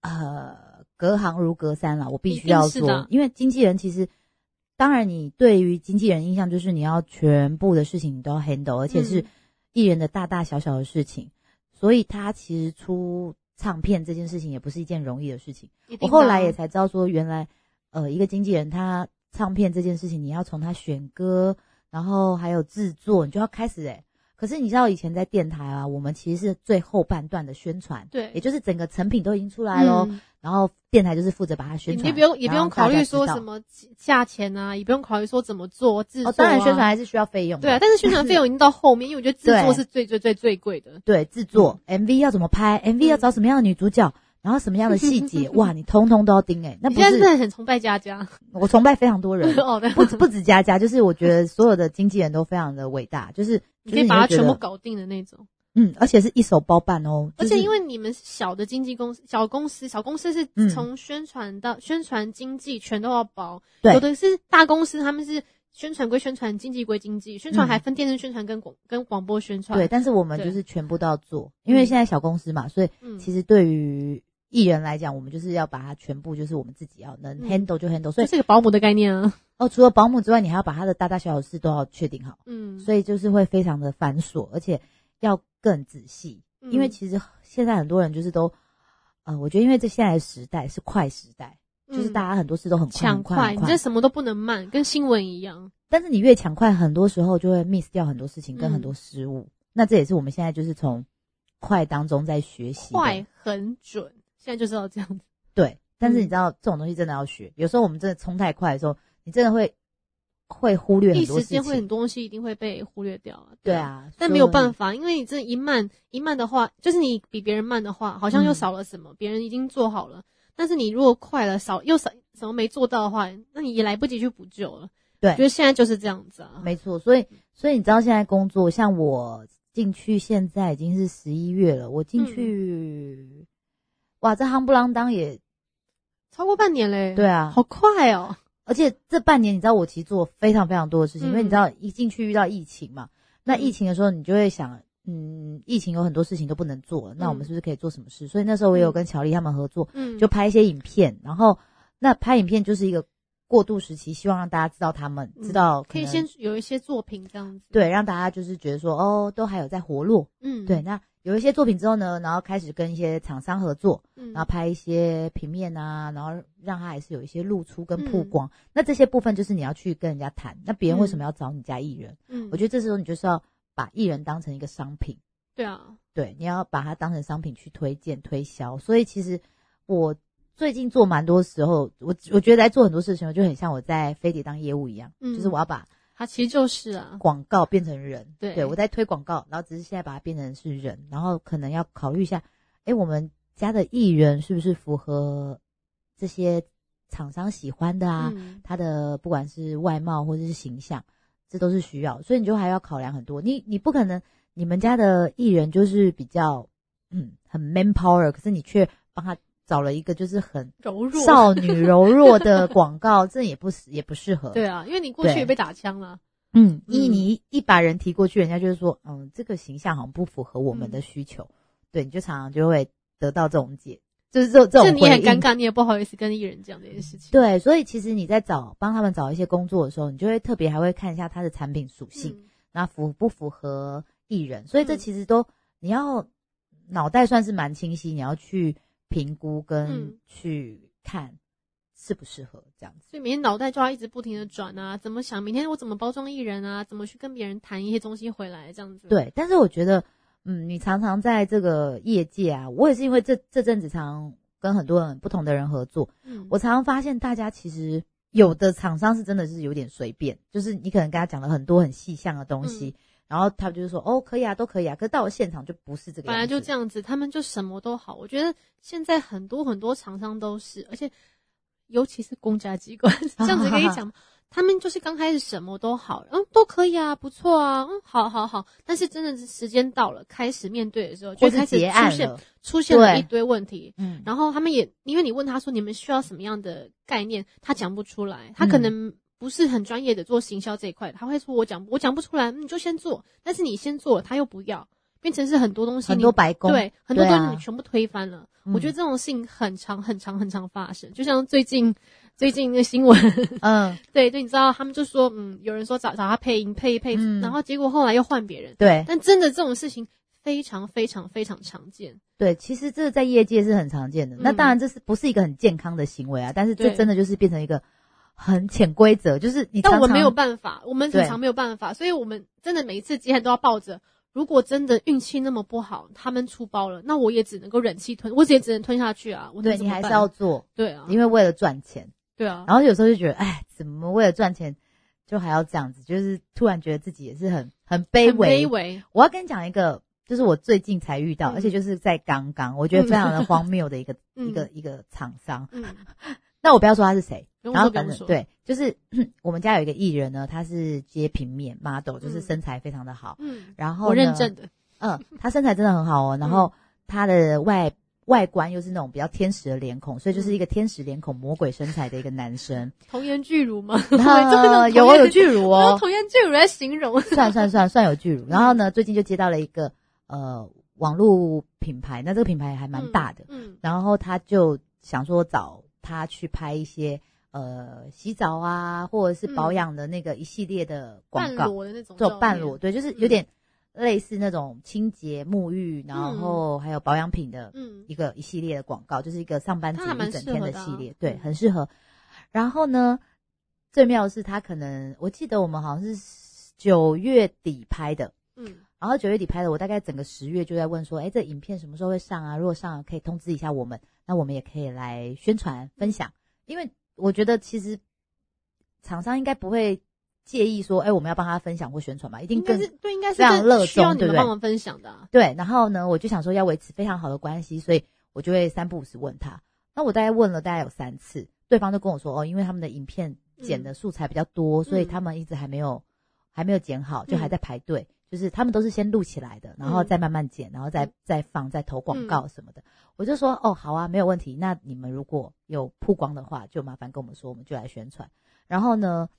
[SPEAKER 2] 呃，隔行如隔山啦，我必须要说
[SPEAKER 1] 一定是的，
[SPEAKER 2] 因为经纪人其实，当然你对于经纪人印象就是你要全部的事情你都要 handle，而且是
[SPEAKER 1] 嗯
[SPEAKER 2] 艺人的大大小小的事情，所以他其实出唱片这件事情也不是一件容易的事情。我后来也才知道说，原来呃，一个经纪人他唱片这件事情，你要从他选歌，然后还有制作，你就要开始诶、可是你知道以前在电台啊，我们其实是最后半段的宣传，
[SPEAKER 1] 对。
[SPEAKER 2] 也就是整个成品都已经出来喽，
[SPEAKER 1] 嗯。
[SPEAKER 2] 然后电台就是负责把它宣传，
[SPEAKER 1] 你也不用也不用考虑说什么价钱啊，也不用考虑说怎么做制作、
[SPEAKER 2] 哦，当然宣传还是需要费用的，
[SPEAKER 1] 对啊，但是宣传费用已经到后面，因为我觉得制作是最最最最贵的。
[SPEAKER 2] 对制作、MV 要怎么拍，MV 要找什么样的女主角，然后什么样的 细节，哇，你通通都要盯哎、那不
[SPEAKER 1] 你现在真
[SPEAKER 2] 是
[SPEAKER 1] 的很崇拜佳佳。
[SPEAKER 2] 我崇拜非常多人，
[SPEAKER 1] 哦，对，
[SPEAKER 2] 不不止佳佳，就是我觉得所有的经纪人都非常的伟大，就是
[SPEAKER 1] 你可以把它全部搞定的那种。
[SPEAKER 2] 嗯，而且是一手包办哦，
[SPEAKER 1] 而
[SPEAKER 2] 就是
[SPEAKER 1] 且因为你们是小的经纪公司、小公司、小公司是
[SPEAKER 2] 嗯。
[SPEAKER 1] 从宣传到、宣传、经济全都要包，
[SPEAKER 2] 对。
[SPEAKER 1] 有的是大公司，他们是宣传归宣传，经济归经济，宣传
[SPEAKER 2] 嗯
[SPEAKER 1] 还分电视宣传跟广跟广播宣传。
[SPEAKER 2] 对，，但是我们就是全部都要做，因为现在小公司嘛，所以
[SPEAKER 1] 嗯，
[SPEAKER 2] 其实对于艺人来讲，我们就是要把它全部就是我们自己要能
[SPEAKER 1] 嗯。
[SPEAKER 2] handle 就 handle，所以
[SPEAKER 1] 这是个保姆的概念啊。
[SPEAKER 2] 哦，除了保姆之外，你还要把他的大大小小事都要确定好，
[SPEAKER 1] 嗯，
[SPEAKER 2] 所以就是会非常的繁琐，而且要更仔细，
[SPEAKER 1] 嗯。
[SPEAKER 2] 因为其实现在很多人就是都，呃，我觉得因为这现在的时代是快时代，就是大
[SPEAKER 1] 家
[SPEAKER 2] 家很多事都很快
[SPEAKER 1] 抢快，
[SPEAKER 2] 很快。
[SPEAKER 1] 这什么都不能慢，跟新闻一样。
[SPEAKER 2] 但是你越抢快，很多时候就会 miss 掉很多事情跟
[SPEAKER 1] 嗯
[SPEAKER 2] 很多失误。那这也是我们现在就是从快当中在学习
[SPEAKER 1] 快很准，现在就是要这样子。
[SPEAKER 2] 对。但是
[SPEAKER 1] 嗯
[SPEAKER 2] 你知道这种东西真的要学，有时候我们真的冲太快的时候，你真的会会忽略
[SPEAKER 1] 一
[SPEAKER 2] 很多事
[SPEAKER 1] 时间会很。多东西一定会被忽略掉啊。
[SPEAKER 2] 对，啊，
[SPEAKER 1] 但没有办
[SPEAKER 2] 法。
[SPEAKER 1] 因为你这一慢一慢的话，就是你比别人慢的话，好像又
[SPEAKER 2] 嗯
[SPEAKER 1] 少了什么，别人已经做好了。但是你如果快了，少又少什么没做到的话，那你也来不及去补救了。
[SPEAKER 2] 对
[SPEAKER 1] 我觉得现在就是这样子啊。
[SPEAKER 2] 没错，所以所以你知道现在工作，像我进去现在已经是十一月了，我进去，
[SPEAKER 1] 嗯
[SPEAKER 2] 哇，这夯不啷当也
[SPEAKER 1] 超过半年嘞，
[SPEAKER 2] 对啊，
[SPEAKER 1] 好快哦。
[SPEAKER 2] 而且这半年，你知道我其实做非常非常多的事情，
[SPEAKER 1] 嗯。
[SPEAKER 2] 因为你知道一进去遇到疫情嘛，那
[SPEAKER 1] 嗯。
[SPEAKER 2] 疫情的时候你就会想，嗯，疫情有很多事情都不能做了，那我们
[SPEAKER 1] 嗯
[SPEAKER 2] 是不是可以做什么事？所以那时候我也有
[SPEAKER 1] 嗯
[SPEAKER 2] 跟乔丽他们合作，
[SPEAKER 1] 嗯，
[SPEAKER 2] 就拍一些影片，然后那拍影片就是一个过渡时期，希望让大家知道他们
[SPEAKER 1] 嗯。
[SPEAKER 2] 知道
[SPEAKER 1] 可以先有一些作品这样子。
[SPEAKER 2] 对，让大家就是觉得说哦，都还有在活络，
[SPEAKER 1] 嗯，
[SPEAKER 2] 对，那有一些作品之后呢，然后开始跟一些厂商合作，
[SPEAKER 1] 嗯，
[SPEAKER 2] 然后拍一些平面啊，然后让他还是有一些露出跟曝
[SPEAKER 1] 嗯。
[SPEAKER 2] 光。那这些部分就是你要去跟人家谈，那别人为什么要找你家艺人？
[SPEAKER 1] 嗯，
[SPEAKER 2] 我觉得这时候你就是要把艺人当成一个商品，
[SPEAKER 1] 对啊，
[SPEAKER 2] 对，你要把它当成商品去推荐推销。所以其实我最近做蛮多时候，我我觉得在做很多事情，我就很像我在飞碟当业务一样，
[SPEAKER 1] 嗯。
[SPEAKER 2] 就是我要把
[SPEAKER 1] 它其实就是啊，
[SPEAKER 2] 广告变成人，
[SPEAKER 1] 对。
[SPEAKER 2] 对我在推广告，然后只是现在把它变成是人，然后可能要考虑一下，哎，我们家的艺人是不是符合这些厂商喜欢的啊？
[SPEAKER 1] 嗯。
[SPEAKER 2] 他的不管是外貌或者是形象，这都是需要，所以你就还要考量很多。你你不可能，你们家的艺人就是比较嗯很 man power，可是你却帮他找了一个就是很
[SPEAKER 1] 柔弱，
[SPEAKER 2] 少女柔弱的广告，这也不适也不适合。
[SPEAKER 1] 对啊，因为你过去也被打枪了。
[SPEAKER 2] 嗯，一
[SPEAKER 1] 嗯
[SPEAKER 2] 你一把人提过去，人家就是说，嗯，这个形象好像不符合我们
[SPEAKER 1] 嗯
[SPEAKER 2] 的需求，对，你就常常就会得到这种解，就是这这
[SPEAKER 1] 这
[SPEAKER 2] 种回应。
[SPEAKER 1] 你很尴尬，你也不好意思跟艺人讲这件事情。
[SPEAKER 2] 对，所以其实你在找帮他们找一些工作的时候，你就会特别还会看一下他的产品属性，
[SPEAKER 1] 嗯
[SPEAKER 2] 那符不符合艺人，所以这
[SPEAKER 1] 嗯
[SPEAKER 2] 其实都你要脑袋算是蛮清晰，你要去评估跟
[SPEAKER 1] 嗯
[SPEAKER 2] 去看适不适合这样子。
[SPEAKER 1] 所以每天脑袋就要一直不停的转啊，怎么想明天我怎么包装艺人啊，怎么去跟别人谈一些东西回来这样子。，
[SPEAKER 2] 对，但是我觉得，嗯，你常常在这个业界啊，我也是因为这这阵子常跟很多人不同的人合作，
[SPEAKER 1] 嗯，
[SPEAKER 2] 我常常发现大家其实有的厂商是真的是有点随便，就是你可能跟他讲了很多很细项的东西，然后他就是说哦可以啊，都可以啊，可是到了现场就不是这个样子，
[SPEAKER 1] 本来就这样子，他们就什么都好。我觉得现在很多很多厂商都是，而且尤其是公家机关，这样子可以讲吗，他们就是刚开始什么都好，嗯，都可以啊，不错啊，嗯，好好好。但是真的是时间到了，开始面对的时候，就开始出现，出现了一堆问题。
[SPEAKER 2] 嗯，
[SPEAKER 1] 然后他们也，因为你问他说你们需要什么样的概念，他讲不出来，他可
[SPEAKER 2] 嗯
[SPEAKER 1] 能不是很专业的做行销这一块，他会说我讲我讲不出来，嗯你就先做，但是你先做了，他又不要，变成是很多东西
[SPEAKER 2] 很
[SPEAKER 1] 你
[SPEAKER 2] 多白工，
[SPEAKER 1] 对很多东西你全部推翻了。我觉得
[SPEAKER 2] 嗯
[SPEAKER 1] 这种事情很长很长很长发生，就像最近最近那个新闻，
[SPEAKER 2] 嗯，
[SPEAKER 1] 对对，你知道他们就说，嗯，有人说找找他配音配一配，
[SPEAKER 2] 嗯。
[SPEAKER 1] 然后结果后来又换别人，
[SPEAKER 2] 对。
[SPEAKER 1] 但真的这种事情非常非常非常常见。
[SPEAKER 2] 对，其实这在业界是很常见的。那
[SPEAKER 1] 嗯。
[SPEAKER 2] 当然这是不是一个很健康的行为啊？但是这真的就是变成一个很潜规则，就是你常常
[SPEAKER 1] 但我们没有办法，我们
[SPEAKER 2] 对
[SPEAKER 1] 常常没有办法，所以我们真的每一次接案都要抱着。如果真的运气那么不好，他们出包了，那我也只能够忍气吞，我也只能吞下去啊。我
[SPEAKER 2] 对你还是要做，
[SPEAKER 1] 对啊，
[SPEAKER 2] 因为为了赚钱。
[SPEAKER 1] 对啊，
[SPEAKER 2] 然后有时候就觉得，哎，怎么为了赚钱就还要这样子？就是突然觉得自己也是很很卑微。
[SPEAKER 1] 卑微，
[SPEAKER 2] 我要跟你讲一个，就是我最近才遇到，
[SPEAKER 1] 嗯
[SPEAKER 2] 而且就是在刚刚，我觉得非常的荒谬的一个、
[SPEAKER 1] 嗯
[SPEAKER 2] 一个一个厂商。
[SPEAKER 1] 嗯，
[SPEAKER 2] 那我不要说他是谁，然后反正对，就是 我们家有一个艺人呢，他是接平面 model，就是
[SPEAKER 1] 嗯。
[SPEAKER 2] 身材非常的好。
[SPEAKER 1] 嗯，
[SPEAKER 2] 然后
[SPEAKER 1] 我认
[SPEAKER 2] 呢
[SPEAKER 1] 证的，
[SPEAKER 2] 嗯，他身材真的很好哦，然后他的外外观又是那种比较天使的脸孔，所以就是一个天使脸孔、魔鬼身材的一个男生。
[SPEAKER 1] 童颜巨乳吗？
[SPEAKER 2] 有哦，有巨乳哦，
[SPEAKER 1] 童颜巨乳来形容，
[SPEAKER 2] 算算算算有巨乳。然后呢，最近就接到了一个呃网络品牌，那这个品牌还蛮大的，
[SPEAKER 1] 嗯，
[SPEAKER 2] 然后他就想说找他去拍一些呃洗澡啊，或者是保养的那个一系列的广
[SPEAKER 1] 半
[SPEAKER 2] 告。
[SPEAKER 1] 裸的那种，
[SPEAKER 2] 做半裸，，对，就是有
[SPEAKER 1] 嗯。
[SPEAKER 2] 点类似那种清洁、沐浴，然后还有保养品的
[SPEAKER 1] 嗯
[SPEAKER 2] 一个一系列的广告，就是一个上班族一整天的系列，对，
[SPEAKER 1] 嗯。
[SPEAKER 2] 很适合。然后呢，最妙的是他可能我记得我们好像是九月底拍的，
[SPEAKER 1] 嗯。
[SPEAKER 2] 然后九月底拍的，我大概整个十月就在问说，哎，这影片什么时候会上啊？如果上了，可以通知一下我们，那我们也可以来宣传分享。因为我觉得其实厂商应该不会介意说，哎，我们要帮他分享或宣传吧，一定更
[SPEAKER 1] 对，应该是
[SPEAKER 2] 非常热
[SPEAKER 1] 这需要
[SPEAKER 2] 衷对不对
[SPEAKER 1] 你们帮忙分享的啊，
[SPEAKER 2] 对。然后呢，我就想说要维持非常好的关系，所以我就会三不五时问他。那我大概问了大概有三次，对方就跟我说，哦，因为他们的影片剪的素材比较多，所以他们一直还没有还没有剪好，就还在排队。就是他们都是先录起来的，然后再慢慢剪，然后再再放，再投广告什么的。我就说哦，好啊，没有问题。那你们如果有曝光的话，就麻烦跟我们说，我们就来宣传。然后呢，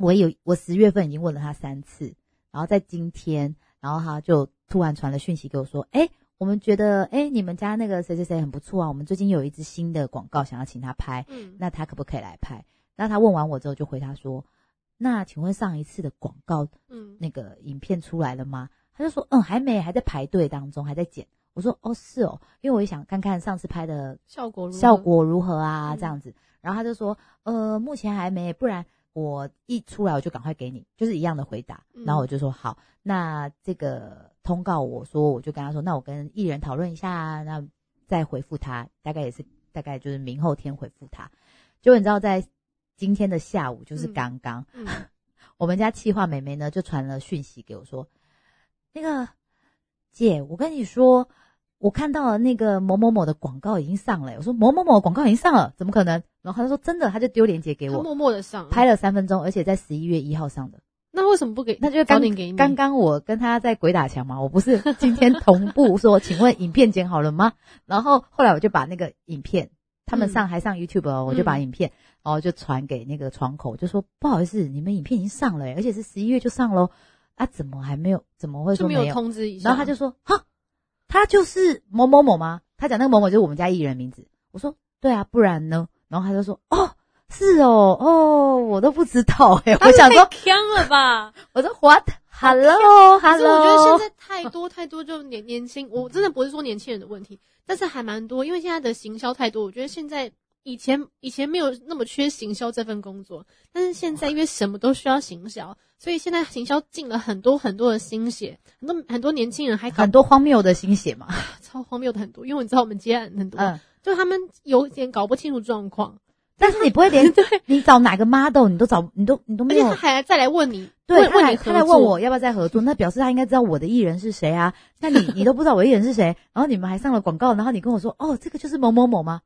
[SPEAKER 2] 我有我十月份已经问了他三次，然后在今天，然后他就突然传了讯息给我说，哎，我们觉得哎你们家那个谁谁谁很不错啊，我们最近有一支新的广告想要请他拍，
[SPEAKER 1] 嗯，
[SPEAKER 2] 那他可不可以来拍？那他问完我之后就回他说，那请问上一次的广告
[SPEAKER 1] 嗯
[SPEAKER 2] 那个影片出来了吗？他就说，嗯，还没，还在排队当中，还在剪。我说，哦，是哦，因为我也想看看上次拍的
[SPEAKER 1] 效果如何
[SPEAKER 2] 效果如何啊，
[SPEAKER 1] 嗯
[SPEAKER 2] 这样子。然后他就说，呃，目前还没，不然我一出来我就赶快给你，就是一样的回答。
[SPEAKER 1] 嗯
[SPEAKER 2] 然后我就说好，那这个通告我说，我就跟他说，那我跟艺人讨论一下啊，那再回复他，大概也是大概就是明后天回复他。结果你知道，在今天的下午，就是
[SPEAKER 1] 嗯
[SPEAKER 2] 刚刚。
[SPEAKER 1] 嗯
[SPEAKER 2] 我们家气化妹妹呢就传了讯息给我说，那个姐，我跟你说，我看到了那个某某某的广告已经上了。我说某某某广告已经上了，怎么可能？然后他说真的，他就丢链接给我，
[SPEAKER 1] 默默的上
[SPEAKER 2] 拍了三分钟，而且在十一月一号上的。
[SPEAKER 1] 那为什么不给？
[SPEAKER 2] 那就是刚
[SPEAKER 1] 给你
[SPEAKER 2] 刚刚我跟他在鬼打墙嘛，我不是今天同步说，请问影片剪好了吗？然后后来我就把那个影片，他们上还上 YouTube 哦，我就把
[SPEAKER 1] 嗯
[SPEAKER 2] 影片，然后就传给那个窗口，就说不好意思，你们影片已经上了耶，而且是十一月就上喽，啊，怎么还没有？怎么会
[SPEAKER 1] 就没有
[SPEAKER 2] 说没有？
[SPEAKER 1] 通知一下，
[SPEAKER 2] 然后他就说哈，他就是某某某吗？他讲那个某某就是我们家艺人名字。我说对啊，不然呢？然后他就说哦。是哦，哦，我都不知道哎、
[SPEAKER 1] 他
[SPEAKER 2] 我想说，
[SPEAKER 1] 太呛了吧？
[SPEAKER 2] 我说 what Hello，Hello，
[SPEAKER 1] 可是我觉得现在太多太多就年年轻，我真的不是说年轻人的问题，但是还蛮多，因为现在的行销太多，我觉得现在以前以前没有那么缺行销这份工作，但是现在因为什么都需要行销，所以现在行销进了很多很多的心血，很多很多年轻人还
[SPEAKER 2] 很多荒谬的心血嘛。
[SPEAKER 1] 超荒谬的很多，因为你知道我们接案很多，
[SPEAKER 2] 嗯，
[SPEAKER 1] 就他们有点搞不清楚状况，
[SPEAKER 2] 但是你不会连
[SPEAKER 1] 对，
[SPEAKER 2] 你找哪个 model 你都找你都你都没有
[SPEAKER 1] 而且他。还再来问你，
[SPEAKER 2] 对，
[SPEAKER 1] 问
[SPEAKER 2] 他来他来问我要不要再合作，那表示他应该知道我的艺人是谁啊？那你你都不知道我艺人是谁，然后你们还上了广告，然后你跟我说哦，这个就是某某某吗？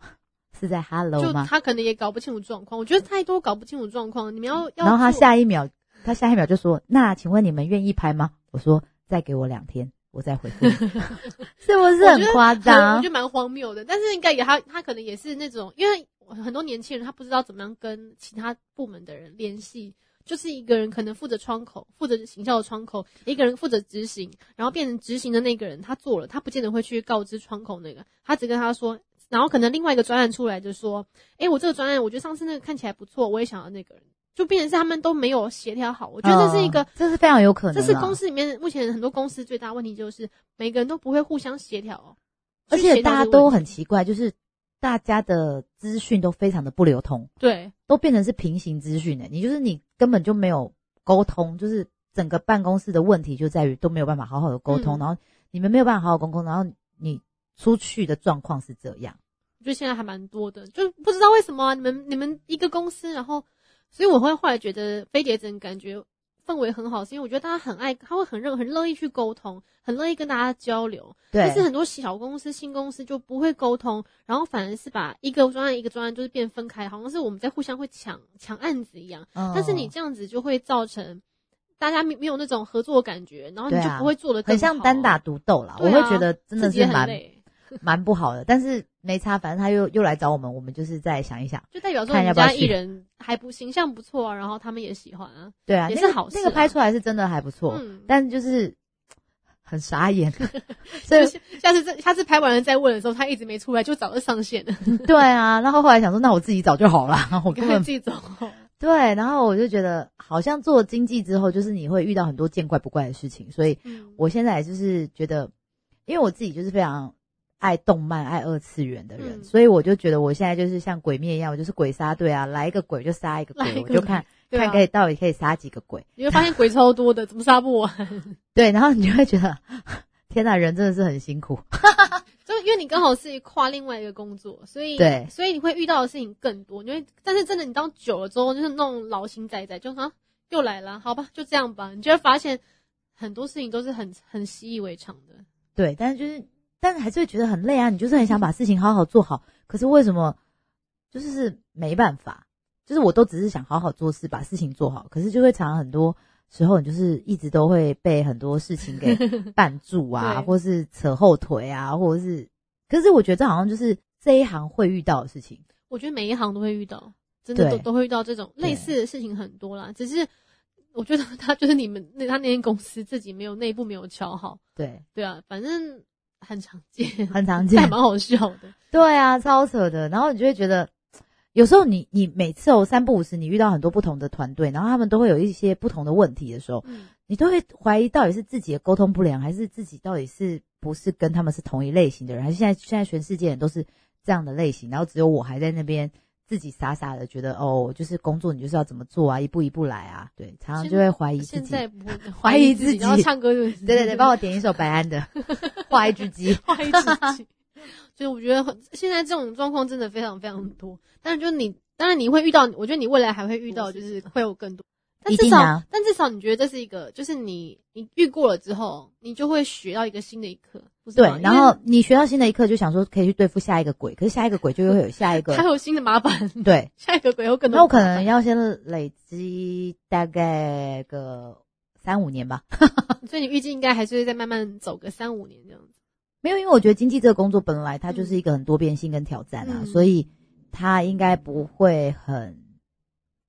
[SPEAKER 2] 是在 Hello
[SPEAKER 1] 就
[SPEAKER 2] 吗？
[SPEAKER 1] 他可能也搞不清楚状况，我觉得太多搞不清楚状况，你们要要
[SPEAKER 2] 然后他下一秒，他下一秒就说：“那请问你们愿意拍吗？”我说：“再给我两天，我再回复。”是不是很夸
[SPEAKER 1] 我
[SPEAKER 2] 张
[SPEAKER 1] 觉？得蛮荒谬的，但是应该也他他可能也是那种，因为很多年轻人他不知道怎么样跟其他部门的人联系，就是一个人可能负责窗口，负责行销的窗口，一个人负责执行，然后变成执行的那个人他做了，他不见得会去告知窗口那个，他只跟他说，然后可能另外一个专案出来就说，诶，我这个专案我觉得上次那个看起来不错，我也想要那个人，就变成是他们都没有协调好，我觉得这是一个。
[SPEAKER 2] 嗯这是非常有可能啊，
[SPEAKER 1] 这是公司里面目前很多公司最大问题，就是每个人都不会互相协调哦，
[SPEAKER 2] 而且大家都很奇怪，就是大家的资讯都非常的不流通，
[SPEAKER 1] 对，
[SPEAKER 2] 都变成是平行资讯的。你就是你根本就没有沟通，就是整个办公室的问题就在于都没有办法好好的沟通，
[SPEAKER 1] 嗯
[SPEAKER 2] 然后你们没有办法好好沟通，然后你出去的状况是这样。
[SPEAKER 1] 我觉得现在还蛮多的，就不知道为什么啊、你们你们一个公司，然后，所以我会后来觉得飞碟整感觉氛围很好，是因为我觉得大家很爱，他会很热很乐意去沟通，很乐意跟大家交流。
[SPEAKER 2] 对
[SPEAKER 1] 但是很多小公司、新公司就不会沟通，然后反而是把一个专案一个专案就是变分开，好像是我们在互相会抢抢案子一样。
[SPEAKER 2] 嗯
[SPEAKER 1] 但是你这样子就会造成大家没没有那种合作的感觉，然后你就不会做的更
[SPEAKER 2] 很像单打独斗啦，
[SPEAKER 1] 啊
[SPEAKER 2] 我会觉得真的
[SPEAKER 1] 自己也
[SPEAKER 2] 是蛮
[SPEAKER 1] 很累。
[SPEAKER 2] 蛮不好的。但是没差，反正他又又来找我们，我们就是再想一想。
[SPEAKER 1] 就代表说
[SPEAKER 2] 看要不要去
[SPEAKER 1] 你们家艺人还不形象不错啊，然后他们也喜欢啊。
[SPEAKER 2] 对啊，
[SPEAKER 1] 也
[SPEAKER 2] 那个
[SPEAKER 1] 是好事啊
[SPEAKER 2] 那个拍出来是真的还不错，
[SPEAKER 1] 嗯，
[SPEAKER 2] 但就是很傻眼。所以
[SPEAKER 1] 下次再下次拍完了再问的时候，他一直没出来，就早就上线了，
[SPEAKER 2] 对啊，然后后来想说，那我自己找就好了，我根本
[SPEAKER 1] 自己走。
[SPEAKER 2] 对。然后我就觉得，好像做经济之后，就是你会遇到很多见怪不怪的事情，所以
[SPEAKER 1] 嗯，
[SPEAKER 2] 我现在就是觉得，因为我自己就是非常爱动漫、爱二次元的人，
[SPEAKER 1] 嗯
[SPEAKER 2] 所以我就觉得我现在就是像鬼灭一样，我就是鬼杀队啊，来一个鬼就杀一个鬼，我就看
[SPEAKER 1] 啊
[SPEAKER 2] 看可以到底可以杀几个鬼。
[SPEAKER 1] 你会发现鬼超多的，怎么杀不完？
[SPEAKER 2] 对，然后你就会觉得，天哪，人真的是很辛苦。
[SPEAKER 1] 就因为你刚好是跨另外一个工作，所以
[SPEAKER 2] 对
[SPEAKER 1] 所以你会遇到的事情更多。你会，但是真的你当久了之后，就是那种老心仔仔，就啊又来了，好吧，就这样吧。你就会发现很多事情都是很很习以为常的。
[SPEAKER 2] 对，但是就是，但是还是会觉得很累啊。你就是很想把事情好好做好，可是为什么就是没办法？就是我都只是想好好做事，把事情做好，可是就会常常很多时候，你就是一直都会被很多事情给绊住啊，或是扯后腿啊，或者是，可是我觉得这好像就是这一行会遇到的事情。
[SPEAKER 1] 我觉得每一行都会遇到，真的都都会遇到这种类似的事情很多啦。只是我觉得他就是你们那他那间公司自己没有内部没有瞧好，
[SPEAKER 2] 对，
[SPEAKER 1] 对啊，反正 很常见，
[SPEAKER 2] 很常
[SPEAKER 1] 见还
[SPEAKER 2] 见。
[SPEAKER 1] 蛮好笑的。
[SPEAKER 2] 对啊，超扯的。然后你就会觉得，有时候你你每次哦三不五时，你遇到很多不同的团队，然后他们都会有一些不同的问题的时候，
[SPEAKER 1] 嗯，
[SPEAKER 2] 你都会怀疑到底是自己的沟通不良，还是自己到底是不是跟他们是同一类型的人，还是现在现在全世界人都是这样的类型，然后只有我还在那边自己傻傻的觉得哦，就是工作你就是要怎么做啊，一步一步来啊，对，常常就会怀疑自
[SPEAKER 1] 现
[SPEAKER 2] 己。
[SPEAKER 1] 在不会
[SPEAKER 2] 怀疑自己
[SPEAKER 1] 然后唱歌就是
[SPEAKER 2] 对对对，帮我点一首白安的 《画一只鸡》。
[SPEAKER 1] 画一只鸡。所以我觉得现在这种状况真的非常非常多。但是就是你，当然你会遇到，我觉得你未来还会遇到，就是会有更多。但至少，但至少你觉得这是一个，就是你你遇过了之后，你就会学到一个新的一课，
[SPEAKER 2] 对然后你学到新的一课，就想说可以去对付下一个鬼，可是下一个鬼就会有下一个
[SPEAKER 1] 还有新的麻烦，
[SPEAKER 2] 对，
[SPEAKER 1] 下一个鬼有可能
[SPEAKER 2] 那我可，能要先累积大概个三五年吧。
[SPEAKER 1] 所以你预计应该还是会再慢慢走个三五年这样子。
[SPEAKER 2] 没有，因为我觉得经济这个工作本来它就是一个很多变性跟挑战啊，
[SPEAKER 1] 嗯
[SPEAKER 2] 所以它应该不会很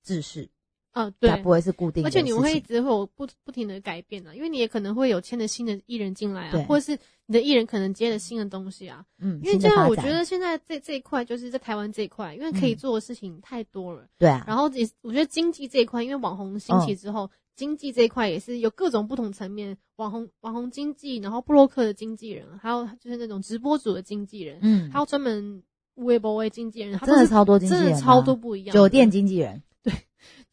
[SPEAKER 2] 制式。
[SPEAKER 1] 嗯，
[SPEAKER 2] 它
[SPEAKER 1] 对
[SPEAKER 2] 不。会是固定的
[SPEAKER 1] 而。且你会一直会有不不停的改变啊，因为你也可能会有签的新的艺人进来啊，或者是你的艺人可能接了新的东西啊。
[SPEAKER 2] 嗯，
[SPEAKER 1] 因为这样，我觉得现在这这一块就是在台湾这一块，因为可以
[SPEAKER 2] 嗯
[SPEAKER 1] 做的事情太多了。
[SPEAKER 2] 对啊，
[SPEAKER 1] 然后也我觉得经济这一块，因为网红兴起之后，经济这一块也是有各种不同层面，网红网红经济，然后布洛克的经纪人，还有就是那种直播组的经纪人，
[SPEAKER 2] 嗯
[SPEAKER 1] 还，有专门微博微经纪人，他
[SPEAKER 2] 真的超多经纪人、啊，
[SPEAKER 1] 真的超多不一样。
[SPEAKER 2] 酒店经纪人，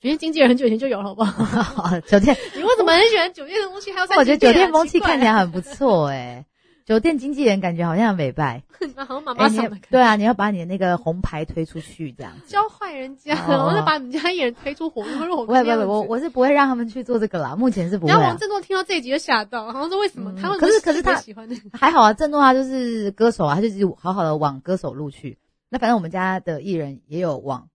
[SPEAKER 1] 酒店经纪人很久以前就有了，好不好？
[SPEAKER 2] 酒店，
[SPEAKER 1] 你为什么很喜欢酒店的东西？还要在
[SPEAKER 2] 我觉得酒店风气看起来很不错哎、酒店经纪人感觉好像美败，
[SPEAKER 1] 好像妈妈桑的感觉。
[SPEAKER 2] 对啊，你要把你的那个红牌推出去这样。
[SPEAKER 1] 教坏人家，
[SPEAKER 2] 哦
[SPEAKER 1] 然后再把你们家艺人推出火入火
[SPEAKER 2] 不会不会，我我是不会让他们去做这个啦，目前是不会啊。
[SPEAKER 1] 然后王振东听到这一集就吓到，好像说为什么
[SPEAKER 2] 嗯
[SPEAKER 1] 他为什么
[SPEAKER 2] 可是可是他
[SPEAKER 1] 喜欢的
[SPEAKER 2] 还好啊，振东他就是歌手啊，他就是好好的往歌手路去。那反正我们家的艺人也有往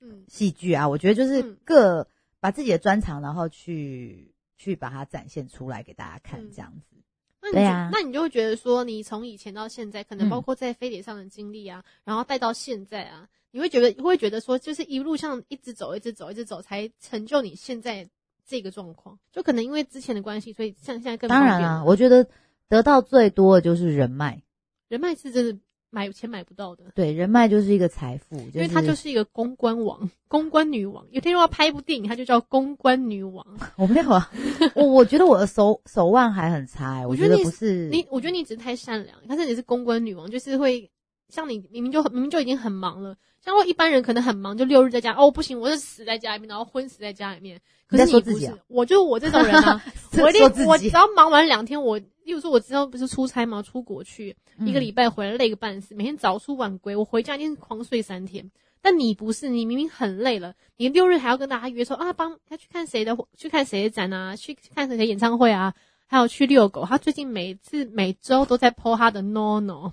[SPEAKER 1] 嗯。
[SPEAKER 2] 戏剧啊，我觉得就是
[SPEAKER 1] 嗯。
[SPEAKER 2] 各把自己的专长，然后去去把它展现出来给大家看，
[SPEAKER 1] 嗯。
[SPEAKER 2] 这样子。
[SPEAKER 1] 那你就
[SPEAKER 2] 对啊。
[SPEAKER 1] 那你就会觉得说，你从以前到现在，可能
[SPEAKER 2] 嗯。
[SPEAKER 1] 包括在飞碟上的经历啊，然后带到现在啊，你会觉得会觉得说，就是一路上一直走，一直走，一直走，才成就你现在这个状况。就可能因为之前的关系，所以像现在更
[SPEAKER 2] 当然啦、
[SPEAKER 1] 方便了
[SPEAKER 2] 我觉得得到最多的就是人脉，
[SPEAKER 1] 人脉是真的买钱买不到的。
[SPEAKER 2] 对，人脉就是一个财富，
[SPEAKER 1] 因为她就是一个公关王、公关女王。有天如果要拍一部电影，她就叫公关女王。
[SPEAKER 2] 我没有啊，我我觉得我的手手腕还很差、欸，我觉得不是
[SPEAKER 1] 你，我觉得你只是太善良，但是你是公关女王，就是会像你明明就明明就已经很忙了，像我一般人可能很忙，就六日在家，哦不行，我就死在家里面，然后昏死在家里面。可是你不是，我就我这种人啊，我一定我只要忙完两天，我例如说我之后不是出差吗？出国去一个
[SPEAKER 2] 嗯
[SPEAKER 1] 礼拜回来累个半死，每天早出晚归，我回家一定是狂睡三天。但你不是，你明明很累了，你六日还要跟大家约说啊，帮他去看谁的去看谁的展啊，去看谁的演唱会啊，还有去遛狗。他最近每次每周都在 po 他的 no no，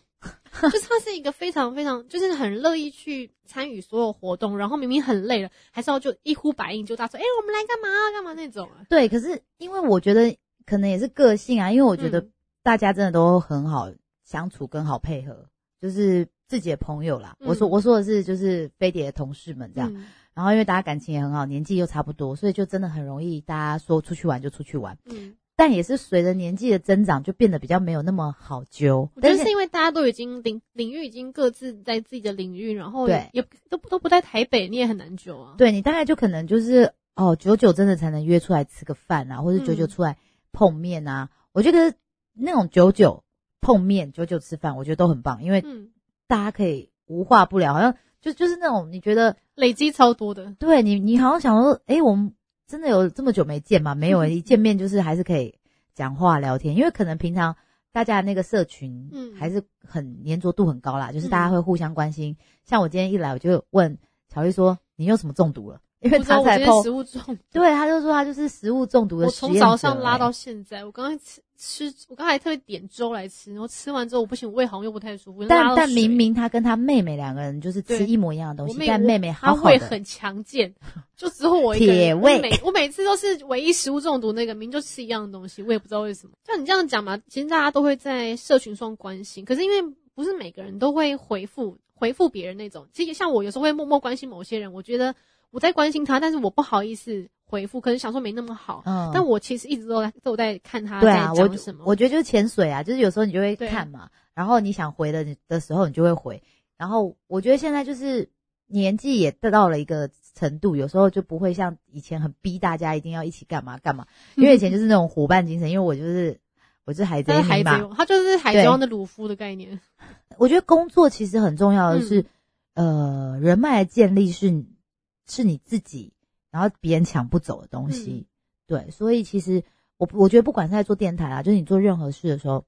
[SPEAKER 1] 就是他是一个非常非常就是很乐意去参与所有活动，然后明明很累了，还是要就一呼百应就大说，哎、我们来干嘛干嘛那种啊。
[SPEAKER 2] 对，可是因为我觉得可能也是个性啊，因为我觉得
[SPEAKER 1] 嗯
[SPEAKER 2] 大家真的都很好相处，跟好配合，就是自己的朋友啦。
[SPEAKER 1] 嗯
[SPEAKER 2] 我说我说的是就是飞碟的同事们这样，
[SPEAKER 1] 嗯
[SPEAKER 2] 然后因为大家感情也很好，年纪又差不多，所以就真的很容易大家说出去玩就出去玩。
[SPEAKER 1] 嗯，
[SPEAKER 2] 但也是随着年纪的增长，就变得比较没有那么好揪。
[SPEAKER 1] 我觉得
[SPEAKER 2] 但
[SPEAKER 1] 是因为大家都已经领领域已经各自在自己的领域，然后
[SPEAKER 2] 对
[SPEAKER 1] 也都都不在台北，你也很难揪啊。
[SPEAKER 2] 对你大概就可能就是哦，久久真的才能约出来吃个饭啊，或者久久
[SPEAKER 1] 嗯
[SPEAKER 2] 出来碰面啊。我觉得那种久久碰面、久久吃饭，我觉得都很棒，因为
[SPEAKER 1] 嗯，
[SPEAKER 2] 大家可以无话不聊，好像就就是那种你觉得
[SPEAKER 1] 累积超多的。
[SPEAKER 2] 对你，你好像想说，诶，我们真的有这么久没见吗？没有、
[SPEAKER 1] 嗯
[SPEAKER 2] 一见面就是还是可以讲话聊天，因为可能平常大家那个社群
[SPEAKER 1] 嗯
[SPEAKER 2] 还是很粘着度很高啦，就是大家会互相关心。像我今天一来，我就问乔伊说：“你有什么中毒了？”因为他才
[SPEAKER 1] 我今天
[SPEAKER 2] PO
[SPEAKER 1] 食物中毒，
[SPEAKER 2] 对，他就说他就是食物中毒的
[SPEAKER 1] 我从早上拉
[SPEAKER 2] 欸
[SPEAKER 1] 到现在，我刚刚吃吃，我刚才特别点粥来吃，然后吃完之后我不行，我胃好像又不太舒服，
[SPEAKER 2] 但但明明他跟他妹妹两个人就是吃一模一样的东西，但妹妹
[SPEAKER 1] 她
[SPEAKER 2] 好好的，
[SPEAKER 1] 胃很强健，就只有我一个人
[SPEAKER 2] 铁胃
[SPEAKER 1] 我每我每次都是唯一食物中毒那个，明明就吃一样的东西，我也不知道为什么。像你这样讲嘛，其实大家都会在社群上关心，可是因为不是每个人都会回复回复别人那种。其实像我有时候会默默关心某些人，我觉得我在关心他，但是我不好意思回复，可能想说没那么好。
[SPEAKER 2] 嗯，
[SPEAKER 1] 但我其实一直都在都在看他在讲什么。
[SPEAKER 2] 我觉得就是潜水啊，就是有时候你就会看嘛，然后你想回的的时候，你就会回。然后我觉得现在就是年纪也得到了一个程度，有时候就不会像以前很逼大家一定要一起干嘛干嘛，因为以前就是那种伙伴精神，因为我就是我就是海贼
[SPEAKER 1] 他是海
[SPEAKER 2] 迷嘛，
[SPEAKER 1] 贼王，他就是海贼王的鲁夫的概念。
[SPEAKER 2] 我觉得工作其实很重要的是，
[SPEAKER 1] 嗯
[SPEAKER 2] 呃，人脉的建立是是你自己，然后别人抢不走的东西。
[SPEAKER 1] 嗯
[SPEAKER 2] 对，所以其实我我觉得不管是在做电台啊，就是你做任何事的时候，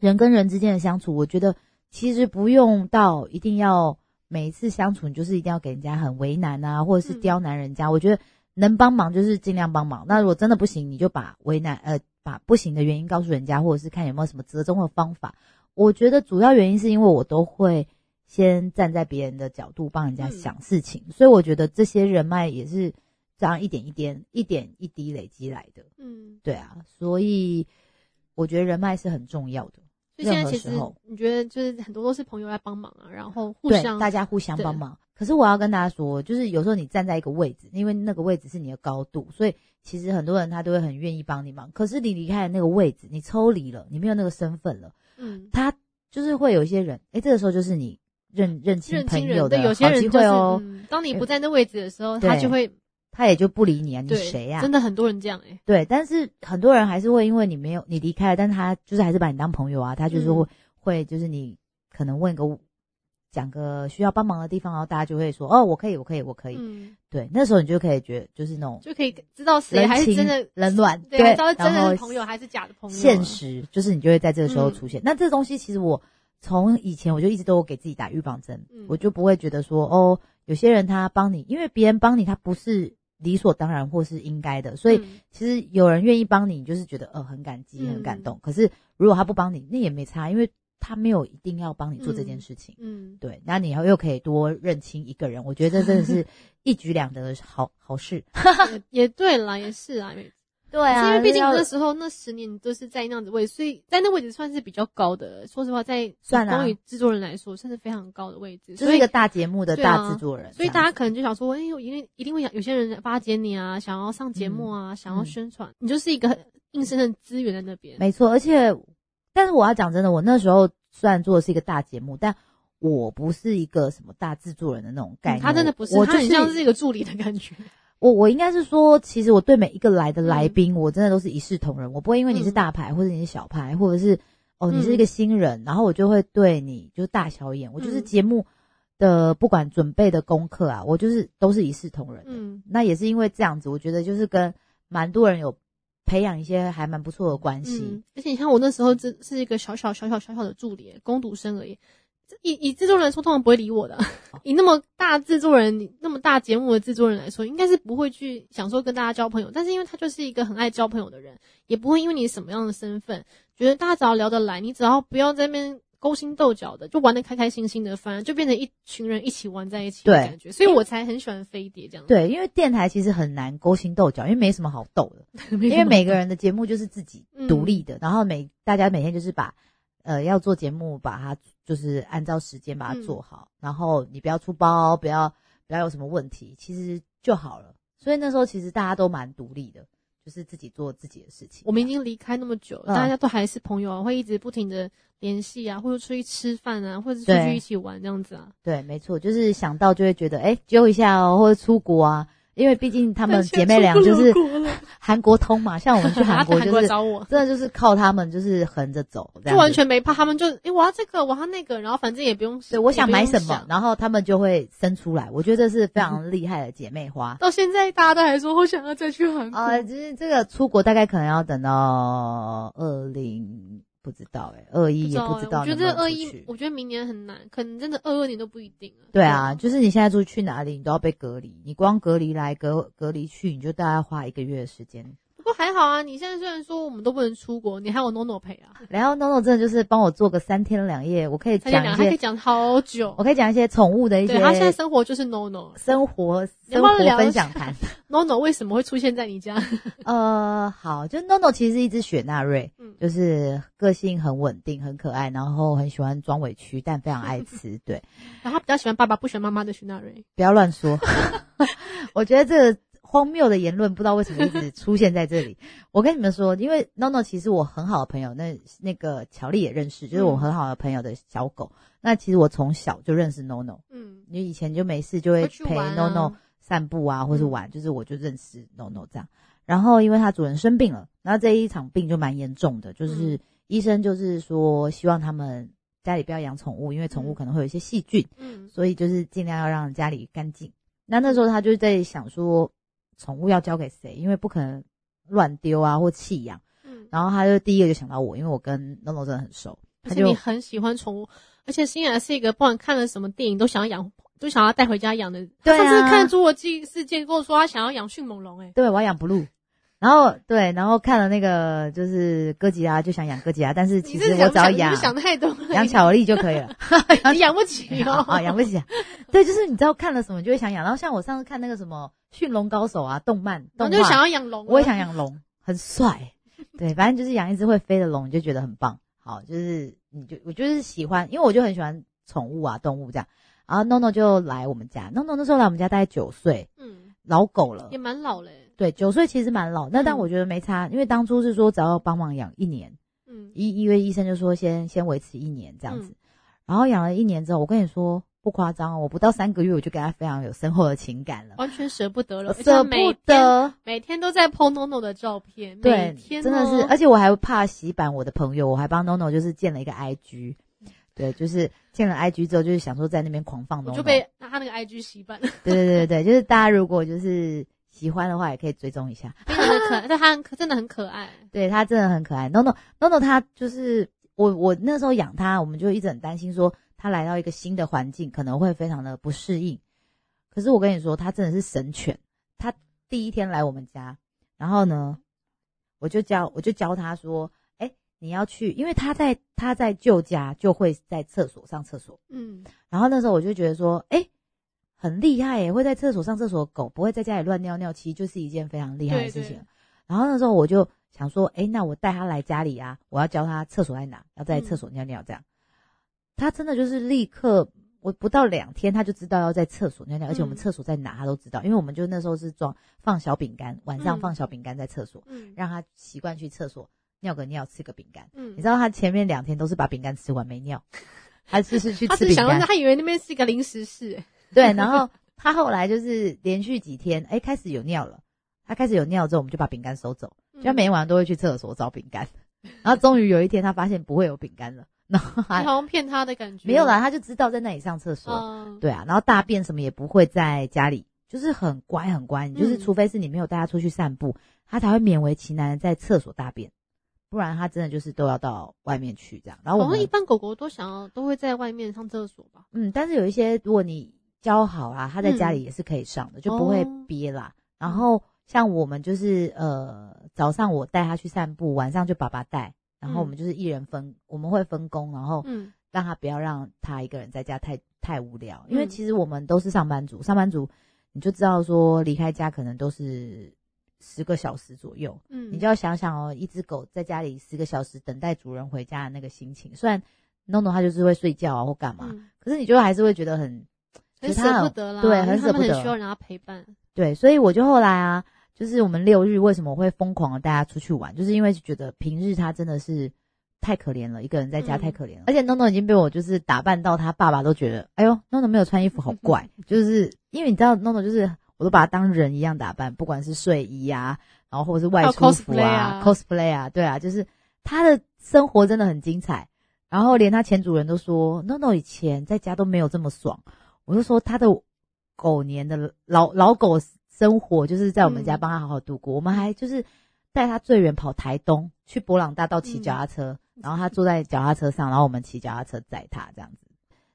[SPEAKER 2] 人跟人之间的相处，我觉得其实不用到一定要每一次相处，你就是一定要给人家很为难啊，或者是
[SPEAKER 1] 嗯
[SPEAKER 2] 刁难人家。我觉得能帮忙就是尽量帮忙。那如果真的不行，你就把为难呃把不行的原因告诉人家，或者是看有没有什么折中的方法。我觉得主要原因是因为我都会先站在别人的角度帮人家
[SPEAKER 1] 嗯
[SPEAKER 2] 想事情，所以我觉得这些人脉也是这样一点一点、一点一滴累积来的。
[SPEAKER 1] 嗯，
[SPEAKER 2] 对啊，所以我觉得人脉是很重要的。
[SPEAKER 1] 所以现在其实你觉得就是很多都是朋友来帮忙啊，然后互，相
[SPEAKER 2] 大家互相帮忙。可是我要跟大家说，就是有时候你站在一个位置，因为那个位置是你的高度，所以其实很多人他都会很愿意帮你忙。可是你离开了那个位置，你抽离了，你没有那个身份了，
[SPEAKER 1] 嗯
[SPEAKER 2] 他就是会有一些人，哎，这个时候就是你认认清朋友的
[SPEAKER 1] 对有些
[SPEAKER 2] 好
[SPEAKER 1] 人就是
[SPEAKER 2] 机会哦，
[SPEAKER 1] 嗯，当你不在那位置的时候，他就会
[SPEAKER 2] 他也就不理你啊，你谁呀、
[SPEAKER 1] 真的很多人这样哎，
[SPEAKER 2] 对，但是很多人还是会因为你没有你离开了，但他就是还是把你当朋友啊，他就是会、
[SPEAKER 1] 嗯。
[SPEAKER 2] 会就是你可能问个讲个需要帮忙的地方，然后大家就会说哦，我可以，我可以，我可以。
[SPEAKER 1] 嗯，
[SPEAKER 2] 对，那时候你就可以觉得就是那种
[SPEAKER 1] 就可以知道谁还是真的
[SPEAKER 2] 冷暖，
[SPEAKER 1] 对，还知道真的是朋友还是假的朋友啊，
[SPEAKER 2] 现实就是你就会在这个时候
[SPEAKER 1] 嗯。
[SPEAKER 2] 出现。那这东西其实我从以前我就一直都有给自己打预防针，
[SPEAKER 1] 嗯
[SPEAKER 2] 我就不会觉得说哦，有些人他帮你，因为别人帮你他不是理所当然或是应该的，所以
[SPEAKER 1] 嗯
[SPEAKER 2] 其实有人愿意帮你，你就是觉得呃很感激、
[SPEAKER 1] 嗯
[SPEAKER 2] 很感动。可是如果他不帮你，那也没差，因为他没有一定要帮你做这件事情。
[SPEAKER 1] 嗯，
[SPEAKER 2] 对，那你又可以多认清一个人，我觉得这真的是一举两得的好好事。
[SPEAKER 1] 也也对啦，也是啊，对啊因为毕竟那时候那十年你都是在那样子位置，所以在那位置算是比较高的。说实话，在
[SPEAKER 2] 算啊
[SPEAKER 1] 关于制作人来说，算是非常高的位置。
[SPEAKER 2] 就是一个大节目的大制作人，
[SPEAKER 1] 所以大家可能就想说，哎、我一定一定会想，有些人巴结你啊，想要上节目啊，想要
[SPEAKER 2] 嗯
[SPEAKER 1] 宣传，你就是一个很硬生生的资源在那边。
[SPEAKER 2] 没错，而且，但是我要讲真的，我那时候虽然做的是一个大节目，但我不是一个什么大制作人的那种概
[SPEAKER 1] 嗯
[SPEAKER 2] 念。
[SPEAKER 1] 他真的不是，
[SPEAKER 2] 我就
[SPEAKER 1] 他很像是一个助理的感觉。
[SPEAKER 2] 我我应该是说，其实我对每一个来的来宾，我真的都是一视同仁。我不会因为你是
[SPEAKER 1] 嗯
[SPEAKER 2] 大牌，或者你是小牌，或者是哦
[SPEAKER 1] 嗯
[SPEAKER 2] 你是一个新人，然后我就会对你就是大小眼。我就是
[SPEAKER 1] 嗯
[SPEAKER 2] 节目的不管准备的功课啊，我就是都是一视同仁的。
[SPEAKER 1] 嗯
[SPEAKER 2] 那也是因为这样子，我觉得就是跟蛮多人有培养一些还蛮不错的关系。
[SPEAKER 1] 嗯，而且你看我那时候只是一个小小小小小小的助理，工读生而已。这以以制作人来说，通常不会理我的。以那么大制作人，那么大节目的制作人来说，应该是不会去想说跟大家交朋友。但是因为他就是一个很爱交朋友的人，也不会因为你什么样的身份，觉得大家只要聊得来，你只要不要在那边勾心斗角的，就玩得开开心心的，反而就变成一群人一起玩在一起的
[SPEAKER 2] 对
[SPEAKER 1] 感觉。所以我才很喜欢飞碟这样。
[SPEAKER 2] 对，因为电台其实很难勾心斗角，因为没什么好斗的。
[SPEAKER 1] 因
[SPEAKER 2] 因为每个人的节目就是自己
[SPEAKER 1] 嗯
[SPEAKER 2] 独立的，然后每大家每天就是把呃要做节目，把它就是按照时间把它做好，然后你不要出包，不要不要有什么问题，其实就好了。所以那时候其实大家都蛮独立的，就是自己做自己的事情。
[SPEAKER 1] 我们已经离开那么久大家都还是朋友啊，会一直不停的联系啊，或者出去吃饭啊，或者出去一起玩这样子啊。
[SPEAKER 2] 对，没错，就是想到就会觉得哎揪一下哦，或者出国啊，因为毕竟她们姐妹俩就是韩国通嘛，像我们去 韩国就是真的就是靠他们就是横着走，这
[SPEAKER 1] 就完全没怕，他们就诶、我要这个，我要那个，然后反正也不用
[SPEAKER 2] 对，我想买什么然后他们就会生出来。我觉得这是非常厉害的姐妹花。
[SPEAKER 1] 到现在大家都还说我想要再去韩国。
[SPEAKER 2] 啊、就是这个出国大概可能要等到二零，不知道哎、二一也不知道
[SPEAKER 1] 我觉得二一，我觉得明年很难，可能真的二二年都不一定了。
[SPEAKER 2] 对啊，就是你现在出去哪里，你都要被隔离。你光隔离来隔隔离去，你就大概花一个月的时间。
[SPEAKER 1] 不过还好啊，你现在虽然说我们都不能出国，你还有 NONO 陪啊，
[SPEAKER 2] 然后 NONO 真的就是帮我做个三天两夜，我可以
[SPEAKER 1] 他讲
[SPEAKER 2] 讲一些，
[SPEAKER 1] 还可以讲好久
[SPEAKER 2] 我。可以讲一些宠物的一
[SPEAKER 1] 对他现在生活就是 NONO。
[SPEAKER 2] 生活生活分享谈。
[SPEAKER 1] NONO 为什么会出现在你家？
[SPEAKER 2] 呃，好，就 NONO 其实是一只雪纳瑞，
[SPEAKER 1] 嗯
[SPEAKER 2] 就是个性很稳定、很可爱，然后很喜欢装委屈，但非常爱吃。对，
[SPEAKER 1] 然后他比较喜欢爸爸，不喜欢妈妈的雪纳瑞。
[SPEAKER 2] 不要乱说。我觉得这个荒谬的言论，不知道为什么一直出现在这里。我跟你们说，因为 NONO 其实我很好的朋友，那那个乔丽也认识，就是我很好的朋友的小狗。那其实我从小就认识 NONO，
[SPEAKER 1] 嗯，
[SPEAKER 2] 因为以前就没事就会陪 NONO 散步啊，或是
[SPEAKER 1] 嗯
[SPEAKER 2] 玩，就是我就认识 NONO 这样。然后因为它主人生病了，然后这一场病就蛮严重的，就是
[SPEAKER 1] 嗯
[SPEAKER 2] 医生就是说希望他们家里不要养宠物，因为宠物
[SPEAKER 1] 嗯
[SPEAKER 2] 可能会有一些细菌，
[SPEAKER 1] 嗯
[SPEAKER 2] 所以就是尽量要让家里干净。那那时候他就在想说，宠物要交给谁？因为不可能乱丢啊或弃养。
[SPEAKER 1] 嗯，
[SPEAKER 2] 然后他就第一个就想到我，因为我跟 NONO 真的很熟，
[SPEAKER 1] 而且你很喜欢宠物，而且欣然是一个不管看了什么电影都想要养，都想要带回家养的。
[SPEAKER 2] 对啊
[SPEAKER 1] 他上次看《侏罗纪世界》跟我说他想要养迅猛龙，哎，
[SPEAKER 2] 对我要养 blue。然后对，然后看了那个就是哥吉拉，就想养哥吉拉，但是其实我只要养
[SPEAKER 1] 是想太多了，
[SPEAKER 2] 养巧克力就可以了。
[SPEAKER 1] 你养不起哦。
[SPEAKER 2] 啊，养不起啊。对，就是你知道看了什么就会想养。然后像我上次看那个什么《驯龙高手》啊，动漫，
[SPEAKER 1] 我就想要养龙啊，
[SPEAKER 2] 我也想养龙，很帅。对，反正就是养一只会飞的龙，你就觉得很棒。好，就是你就我就是喜欢，因为我就很喜欢宠物啊，动物这样。然后 NONO 就来我们家，NONO 那时候来我们家大概九岁，
[SPEAKER 1] 嗯，
[SPEAKER 2] 老狗了
[SPEAKER 1] 也。蛮老嘞，
[SPEAKER 2] 对，九岁其实蛮老，那但
[SPEAKER 1] 嗯。
[SPEAKER 2] 我觉得没差，因为当初是说只要帮忙养一年，
[SPEAKER 1] 嗯，
[SPEAKER 2] 医因为医生就说先先维持一年这样子，
[SPEAKER 1] 嗯。
[SPEAKER 2] 然后养了一年之后，我跟你说不夸张哦，我不到三个月我就跟他非常有深厚的情感了，
[SPEAKER 1] 完全舍不得了，
[SPEAKER 2] 舍不得，
[SPEAKER 1] 每天都在 PO NONO 的照片，每
[SPEAKER 2] 对，
[SPEAKER 1] 天
[SPEAKER 2] 真的是，
[SPEAKER 1] 哦
[SPEAKER 2] 而且我还怕洗版我的朋友，我还帮 NONO 就是建了一个 IG，对，就是建了 IG 之后，就是想说在那边狂放 NONO，
[SPEAKER 1] 我就被他那个 IG 洗版了，
[SPEAKER 2] 对对对对，就是大家如果就是喜欢的话，也可以追踪一下。
[SPEAKER 1] 非常的可爱，但他很可真的很可爱，
[SPEAKER 2] 对它真的很可爱。NONO NONO 它就是我我那时候养它，我们就一直很担心说它来到一个新的环境可能会非常的不适应。可是我跟你说，它真的是神犬。它第一天来我们家，然后呢，我就教我就教它说，哎，你要去，因为它在它在旧家就会在厕所上厕所。
[SPEAKER 1] 嗯，
[SPEAKER 2] 然后那时候我就觉得说，哎，很厉害耶，会在厕所上厕所的狗不会在家里乱尿尿，其实就是一件非常厉害的事情。
[SPEAKER 1] 对对
[SPEAKER 2] 然后那时候我就想说，哎，那我带它来家里啊，我要教它厕所在哪，要在厕所尿尿这样。它真的就是立刻，我不到两天他就知道要在厕所尿尿，而且我们
[SPEAKER 1] 嗯
[SPEAKER 2] 厕所在哪他都知道，因为我们就那时候是装放小饼干，晚上
[SPEAKER 1] 嗯
[SPEAKER 2] 放小饼干在厕所，
[SPEAKER 1] 嗯
[SPEAKER 2] 让它习惯去厕所尿个尿，吃个饼干。
[SPEAKER 1] 嗯
[SPEAKER 2] 你知道他前面两天都是把饼干吃完没尿，他就是去 吃饼干。
[SPEAKER 1] 他以为那边是一个零食室，哎
[SPEAKER 2] 对，然后他后来就是连续几天，哎，开始有尿了。他开始有尿之后，我们就把饼干收走。就每天晚上都会去厕所找饼干，然后终于有一天他发现不会有饼干了，然后
[SPEAKER 1] 你
[SPEAKER 2] 还
[SPEAKER 1] 好像骗他的感觉，
[SPEAKER 2] 没有啦，他就知道在那里上厕所。
[SPEAKER 1] 嗯，
[SPEAKER 2] 对啊，然后大便什么也不会在家里，就是很乖很乖。你就是
[SPEAKER 1] 嗯
[SPEAKER 2] 除非是你没有带他出去散步，他才会勉为其难的在厕所大便，不然他真的就是都要到外面去这样。然后我
[SPEAKER 1] 们一般狗狗都想要都会在外面上厕所吧，
[SPEAKER 2] 嗯，但是有一些如果你教好啦，他在家里
[SPEAKER 1] 嗯。
[SPEAKER 2] 也是可以上的，就不会
[SPEAKER 1] 哦。
[SPEAKER 2] 憋啦。然后像我们就是呃早上我带他去散步，晚上就爸爸带，然后我们
[SPEAKER 1] 嗯
[SPEAKER 2] 就是一人分，我们会分工，然后
[SPEAKER 1] 嗯。
[SPEAKER 2] 让他不要让他一个人在家太太无聊，因为
[SPEAKER 1] 嗯
[SPEAKER 2] 其实我们都是上班族，上班族你就知道说离开家可能都是十个小时左右，
[SPEAKER 1] 嗯，
[SPEAKER 2] 你就要想想哦，一只狗在家里十个小时等待主人回家的那个心情，虽然 NONO 它就是会睡觉啊或干嘛，
[SPEAKER 1] 嗯。
[SPEAKER 2] 可是你就还是会觉得很
[SPEAKER 1] 很
[SPEAKER 2] 就是
[SPEAKER 1] 舍不得啦，
[SPEAKER 2] 对很舍不得
[SPEAKER 1] 很需要人家陪伴，
[SPEAKER 2] 对，所以我就后来啊，就是我们六日为什么我会疯狂的带他出去玩，就是因为觉得平日他真的是太可怜了，一个人在家
[SPEAKER 1] 嗯
[SPEAKER 2] 太可怜了，而且 NONO 已经被我就是打扮到他爸爸都觉得，哎呦，NONO 没有穿衣服好怪，就是因为你知道 NONO 就是我都把他当人一样打扮，不管是睡衣啊，然后或者是外出服
[SPEAKER 1] cosplay 啊
[SPEAKER 2] cosplay 啊，对啊，就是他的生活真的很精彩，然后连他前主人都说 NONO 以前在家都没有这么爽，我就说他的狗年的老老狗生活就是在我们家
[SPEAKER 1] 嗯
[SPEAKER 2] 帮他好好度过，我们还就是带他最远跑台东去博朗大道骑脚踏车，然后他坐在脚踏车上，然后我们骑脚踏车载他这样子。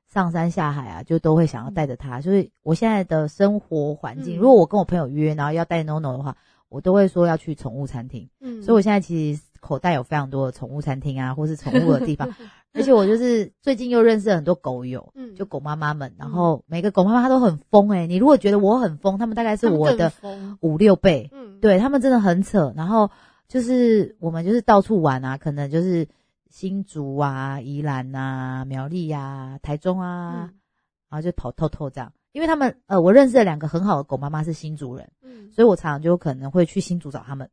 [SPEAKER 2] 上山下海啊，就都会想要带着他。所以我现在的生活环境，
[SPEAKER 1] 嗯
[SPEAKER 2] 如果我跟我朋友约，然后要带 NONO 的话，我都会说要去宠物餐厅。
[SPEAKER 1] 嗯，
[SPEAKER 2] 所以我现在其实口袋有非常多的宠物餐厅啊，或是宠物的地方，而且我就是最近又认识了很多狗友，
[SPEAKER 1] 嗯
[SPEAKER 2] 就狗妈妈们，然后每个狗妈妈她都很疯诶、你如果觉得我很疯，他们大概是我的五六倍，
[SPEAKER 1] 嗯，
[SPEAKER 2] 对他们真的很扯。然后就是我们就是到处玩啊，可能就是新竹啊、宜兰啊、苗栗啊、台中啊，
[SPEAKER 1] 嗯
[SPEAKER 2] 然后就跑透透这样。因为他们呃，我认识的两个很好的狗妈妈是新竹人，
[SPEAKER 1] 嗯，
[SPEAKER 2] 所以我常常就可能会去新竹找他们，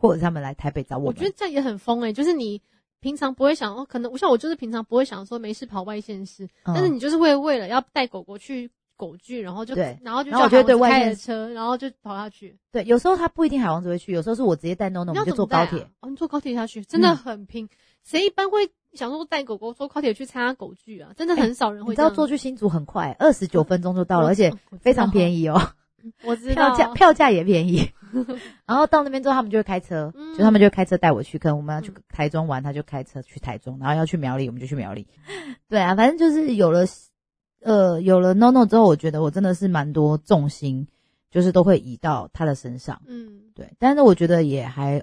[SPEAKER 2] 或者他们来台北找我。
[SPEAKER 1] 我觉得这样也很疯哎、就是你平常不会想，哦，可能像我就是平常不会想说没事跑外县市，
[SPEAKER 2] 嗯
[SPEAKER 1] 但是你就是会为了要带狗狗去狗剧，然后就
[SPEAKER 2] 对
[SPEAKER 1] 然后就
[SPEAKER 2] 然后我就对
[SPEAKER 1] 叫孩子
[SPEAKER 2] 外县
[SPEAKER 1] 开着车，然后就跑下去。
[SPEAKER 2] 对，有时候他不一定海王子会去，有时候是我直接带 NONO，我
[SPEAKER 1] 你
[SPEAKER 2] 们就坐高铁。
[SPEAKER 1] 哦，你坐高铁下去，真的
[SPEAKER 2] 嗯
[SPEAKER 1] 很拼。谁一般会想说带狗狗坐高铁去参加狗剧啊？真的很少人会
[SPEAKER 2] 你知道。坐去新竹很快，二十九分钟就到了，
[SPEAKER 1] 我
[SPEAKER 2] 而且非常便
[SPEAKER 1] 宜，
[SPEAKER 2] 宜哦，
[SPEAKER 1] 我知道
[SPEAKER 2] 票价票价也便宜。然后到那边之后，他们就会开车，
[SPEAKER 1] 嗯
[SPEAKER 2] 就他们就会开车带我去，可能我们要去
[SPEAKER 1] 嗯
[SPEAKER 2] 台中玩，他就开车去台中，然后要去苗栗，我们就去苗栗。对啊，反正就是有了呃有了 NONO 之后，我觉得我真的是蛮多重心，就是都会移到他的身上。
[SPEAKER 1] 嗯，
[SPEAKER 2] 对，但是我觉得也还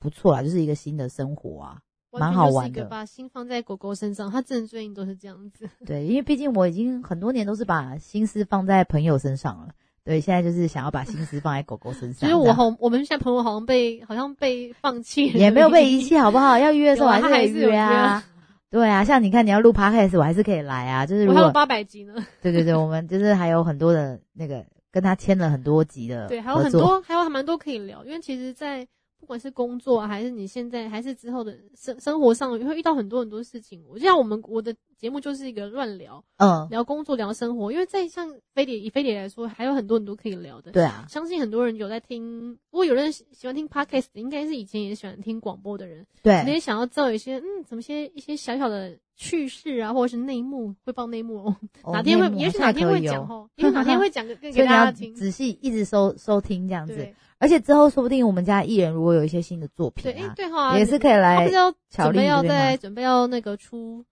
[SPEAKER 2] 不错啊，就是一个新的生活啊。蛮好玩的
[SPEAKER 1] 把心放在狗狗身上，他真的最近都是这样子。
[SPEAKER 2] 对，因为毕竟我已经很多年都是把心思放在朋友身上了，对，现在就是想要把心思放在狗狗身上。这样
[SPEAKER 1] 实我好，我们现在朋友好像被好像被放弃了，
[SPEAKER 2] 也没有被遗弃，好不好？要约的时候还是
[SPEAKER 1] 有
[SPEAKER 2] 约啊。对啊，像你看你要录 podcast，我还是可以来啊。就是如果
[SPEAKER 1] 我还有八百集呢，
[SPEAKER 2] 对对对，我们就是还有很多的那个跟他签了很多集的
[SPEAKER 1] 对，还有很多，还有还蛮多可以聊，因为其实，在不管是工作啊，还是你现在，还是之后的生生活上，会遇到很多很多事情。我就像我们我的节目就是一个乱聊，
[SPEAKER 2] 嗯，
[SPEAKER 1] 聊工作，聊生活，因为在像飞碟以飞碟来说，还有很多很多可以聊的。
[SPEAKER 2] 对啊，
[SPEAKER 1] 相信很多人有在听，如果有人喜喜欢听 podcast，应该是以前也喜欢听广播的人，
[SPEAKER 2] 对
[SPEAKER 1] 也想要知道一些嗯，怎么些一些小小的趣事啊，或者是内幕，会报内幕哦。
[SPEAKER 2] 哦
[SPEAKER 1] 哪天会，也许哪天会讲哦，因为哪天会讲给 大家听。
[SPEAKER 2] 仔细一直收收听这样子，
[SPEAKER 1] 对
[SPEAKER 2] 而且之后说不定我们家艺人如果有一些新的作
[SPEAKER 1] 对，哎
[SPEAKER 2] 品啊，
[SPEAKER 1] 对哈，
[SPEAKER 2] 也是可以来
[SPEAKER 1] 不是要
[SPEAKER 2] 巧
[SPEAKER 1] 准备要在准备要那个出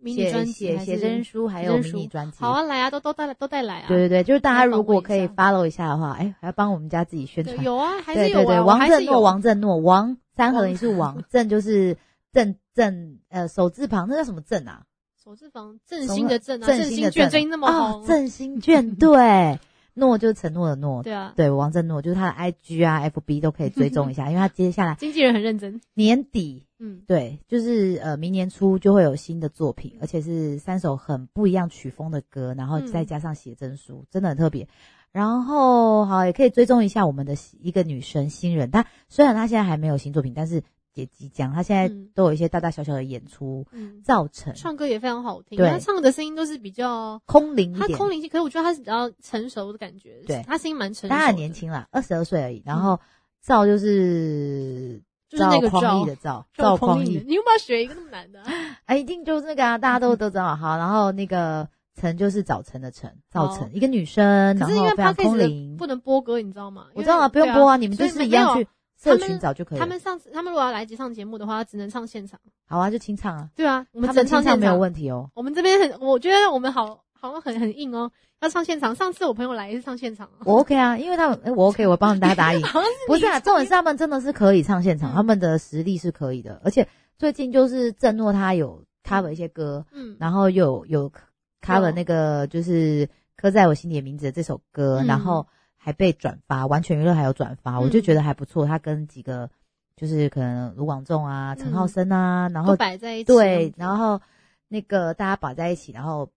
[SPEAKER 1] 迷你
[SPEAKER 2] 写
[SPEAKER 1] 专辑
[SPEAKER 2] 写写真书，还有迷你专辑。
[SPEAKER 1] 好啊，来啊，都都带来都带来啊。
[SPEAKER 2] 对对对，就是大家如果可以 follow 一下的话，哎，还要帮我们家自己宣，传。
[SPEAKER 1] 有啊，还是
[SPEAKER 2] 对对对，
[SPEAKER 1] 有啊，
[SPEAKER 2] 王振诺，王振诺，王三合
[SPEAKER 1] 王
[SPEAKER 2] 一是王，正就是正正呃手字旁，那叫什么正啊？
[SPEAKER 1] 手字旁振兴的振啊，
[SPEAKER 2] 振
[SPEAKER 1] 振兴券
[SPEAKER 2] 兴的振
[SPEAKER 1] 最近那么
[SPEAKER 2] 哦
[SPEAKER 1] 红，
[SPEAKER 2] 振兴券对，诺就是承诺的诺，
[SPEAKER 1] 对啊，
[SPEAKER 2] 对，王振诺就是他的 IG 啊、FB 都可以追踪一下，因为他接下来
[SPEAKER 1] 经纪人很认真，
[SPEAKER 2] 年底，
[SPEAKER 1] 嗯，
[SPEAKER 2] 对，就是呃明年初就会有新的作品，而且是三首很不一样曲风的歌，然后再
[SPEAKER 1] 嗯
[SPEAKER 2] 加上写真书，真的很特别。然后好，也可以追踪一下我们的一个女生新人，她虽然她现在还没有新作品，但是也即将，他现在
[SPEAKER 1] 嗯
[SPEAKER 2] 都有一些大大小小的演出，
[SPEAKER 1] 嗯，
[SPEAKER 2] 造成
[SPEAKER 1] 唱歌也非常好听，
[SPEAKER 2] 对
[SPEAKER 1] 他唱的声音都是比较。
[SPEAKER 2] 空灵一点。
[SPEAKER 1] 他空灵性，可是我觉得他是比较成熟的感觉，
[SPEAKER 2] 对
[SPEAKER 1] 他声音蛮成熟的，
[SPEAKER 2] 当然很年轻啦，二十二岁而已。然后赵就是
[SPEAKER 1] 就是那个
[SPEAKER 2] 赵的赵，
[SPEAKER 1] 赵
[SPEAKER 2] 赵匡义，
[SPEAKER 1] 匡义，你有没有学一个那么难的啊？
[SPEAKER 2] 啊，一定就是那个啊，大家都都知道。好，然后那个陈就是早晨的晨，早晨一个女生，然
[SPEAKER 1] 可是因为
[SPEAKER 2] 后非常空灵。
[SPEAKER 1] 不能播歌，你知道吗？
[SPEAKER 2] 我知道啊，不用播啊，你们就是一样去社
[SPEAKER 1] 他们
[SPEAKER 2] 群找就可以了。
[SPEAKER 1] 他们上次他们如果要来集上节目的话，只能唱现场。
[SPEAKER 2] 好啊，就清唱啊，
[SPEAKER 1] 对啊，我们
[SPEAKER 2] 他
[SPEAKER 1] 只能唱现
[SPEAKER 2] 们清唱没有。问题哦。
[SPEAKER 1] 我们这边很，我觉得我们好好像很很硬哦，要唱现场。上次我朋友来也是唱现场啊，
[SPEAKER 2] 我 OK 啊，因为他们，哎我 OK，我帮大家答应。不是啊，
[SPEAKER 1] 你
[SPEAKER 2] 重点是他们真的是可以唱现场，
[SPEAKER 1] 嗯
[SPEAKER 2] 他们的实力是可以的，而且最近就是郑诺他有 cover 一些歌，
[SPEAKER 1] 嗯，
[SPEAKER 2] 然后有有 cover 那个就是刻在我心里的名字的这首歌，
[SPEAKER 1] 嗯
[SPEAKER 2] 然后还被转发，完全娱乐还有转发，
[SPEAKER 1] 嗯
[SPEAKER 2] 我就觉得还不错。他跟几个就是可能卢广仲啊、陈浩
[SPEAKER 1] 嗯
[SPEAKER 2] 森啊，然后
[SPEAKER 1] 摆在一起。
[SPEAKER 2] 对，然后那个大家摆在一起，然后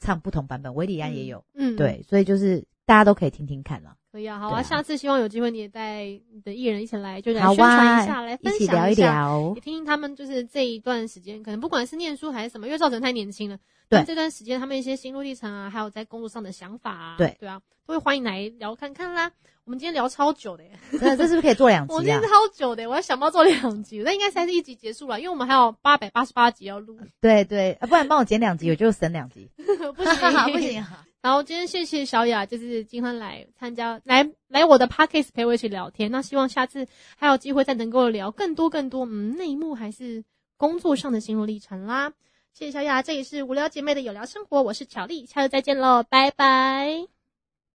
[SPEAKER 2] 唱不同版本，韦礼安也有，
[SPEAKER 1] 嗯，嗯，
[SPEAKER 2] 对，所以就是大家都可以听听看了。
[SPEAKER 1] 可以啊，好啊，
[SPEAKER 2] 啊
[SPEAKER 1] 下次希望有机会你也带你的艺人一起来，就来
[SPEAKER 2] 好
[SPEAKER 1] 宣传
[SPEAKER 2] 啊
[SPEAKER 1] 一下，来
[SPEAKER 2] 一
[SPEAKER 1] 分
[SPEAKER 2] 起聊一
[SPEAKER 1] 享下。
[SPEAKER 2] 聊
[SPEAKER 1] 也，听听他们就是这一段时间，可能不管是念书还是什么，因为赵晨太年轻了，
[SPEAKER 2] 对
[SPEAKER 1] 这段时间他们一些心路历程啊，还有在工作上的想法啊，
[SPEAKER 2] 对
[SPEAKER 1] 对啊，都会欢迎来聊看看啦。我们今天聊超久的耶，
[SPEAKER 2] 这是不是可以做两集啊
[SPEAKER 1] 我今天？超久的耶，我要想办法做两集，那应该才是一集结束了，因为我们还有八百八十八集要录，
[SPEAKER 2] 对对，啊不然帮我剪两集，我就省两集。
[SPEAKER 1] 不行
[SPEAKER 2] 不行。
[SPEAKER 1] 然后今天谢谢小雅，就是今天来参加，来来我的 podcast 陪我一起聊天。那希望下次还有机会再能够聊更多更多，嗯，内幕还是工作上的心路历程啦。谢谢小雅，这里是无聊姐妹的有聊生活，我是巧丽，下次再见喽，拜拜。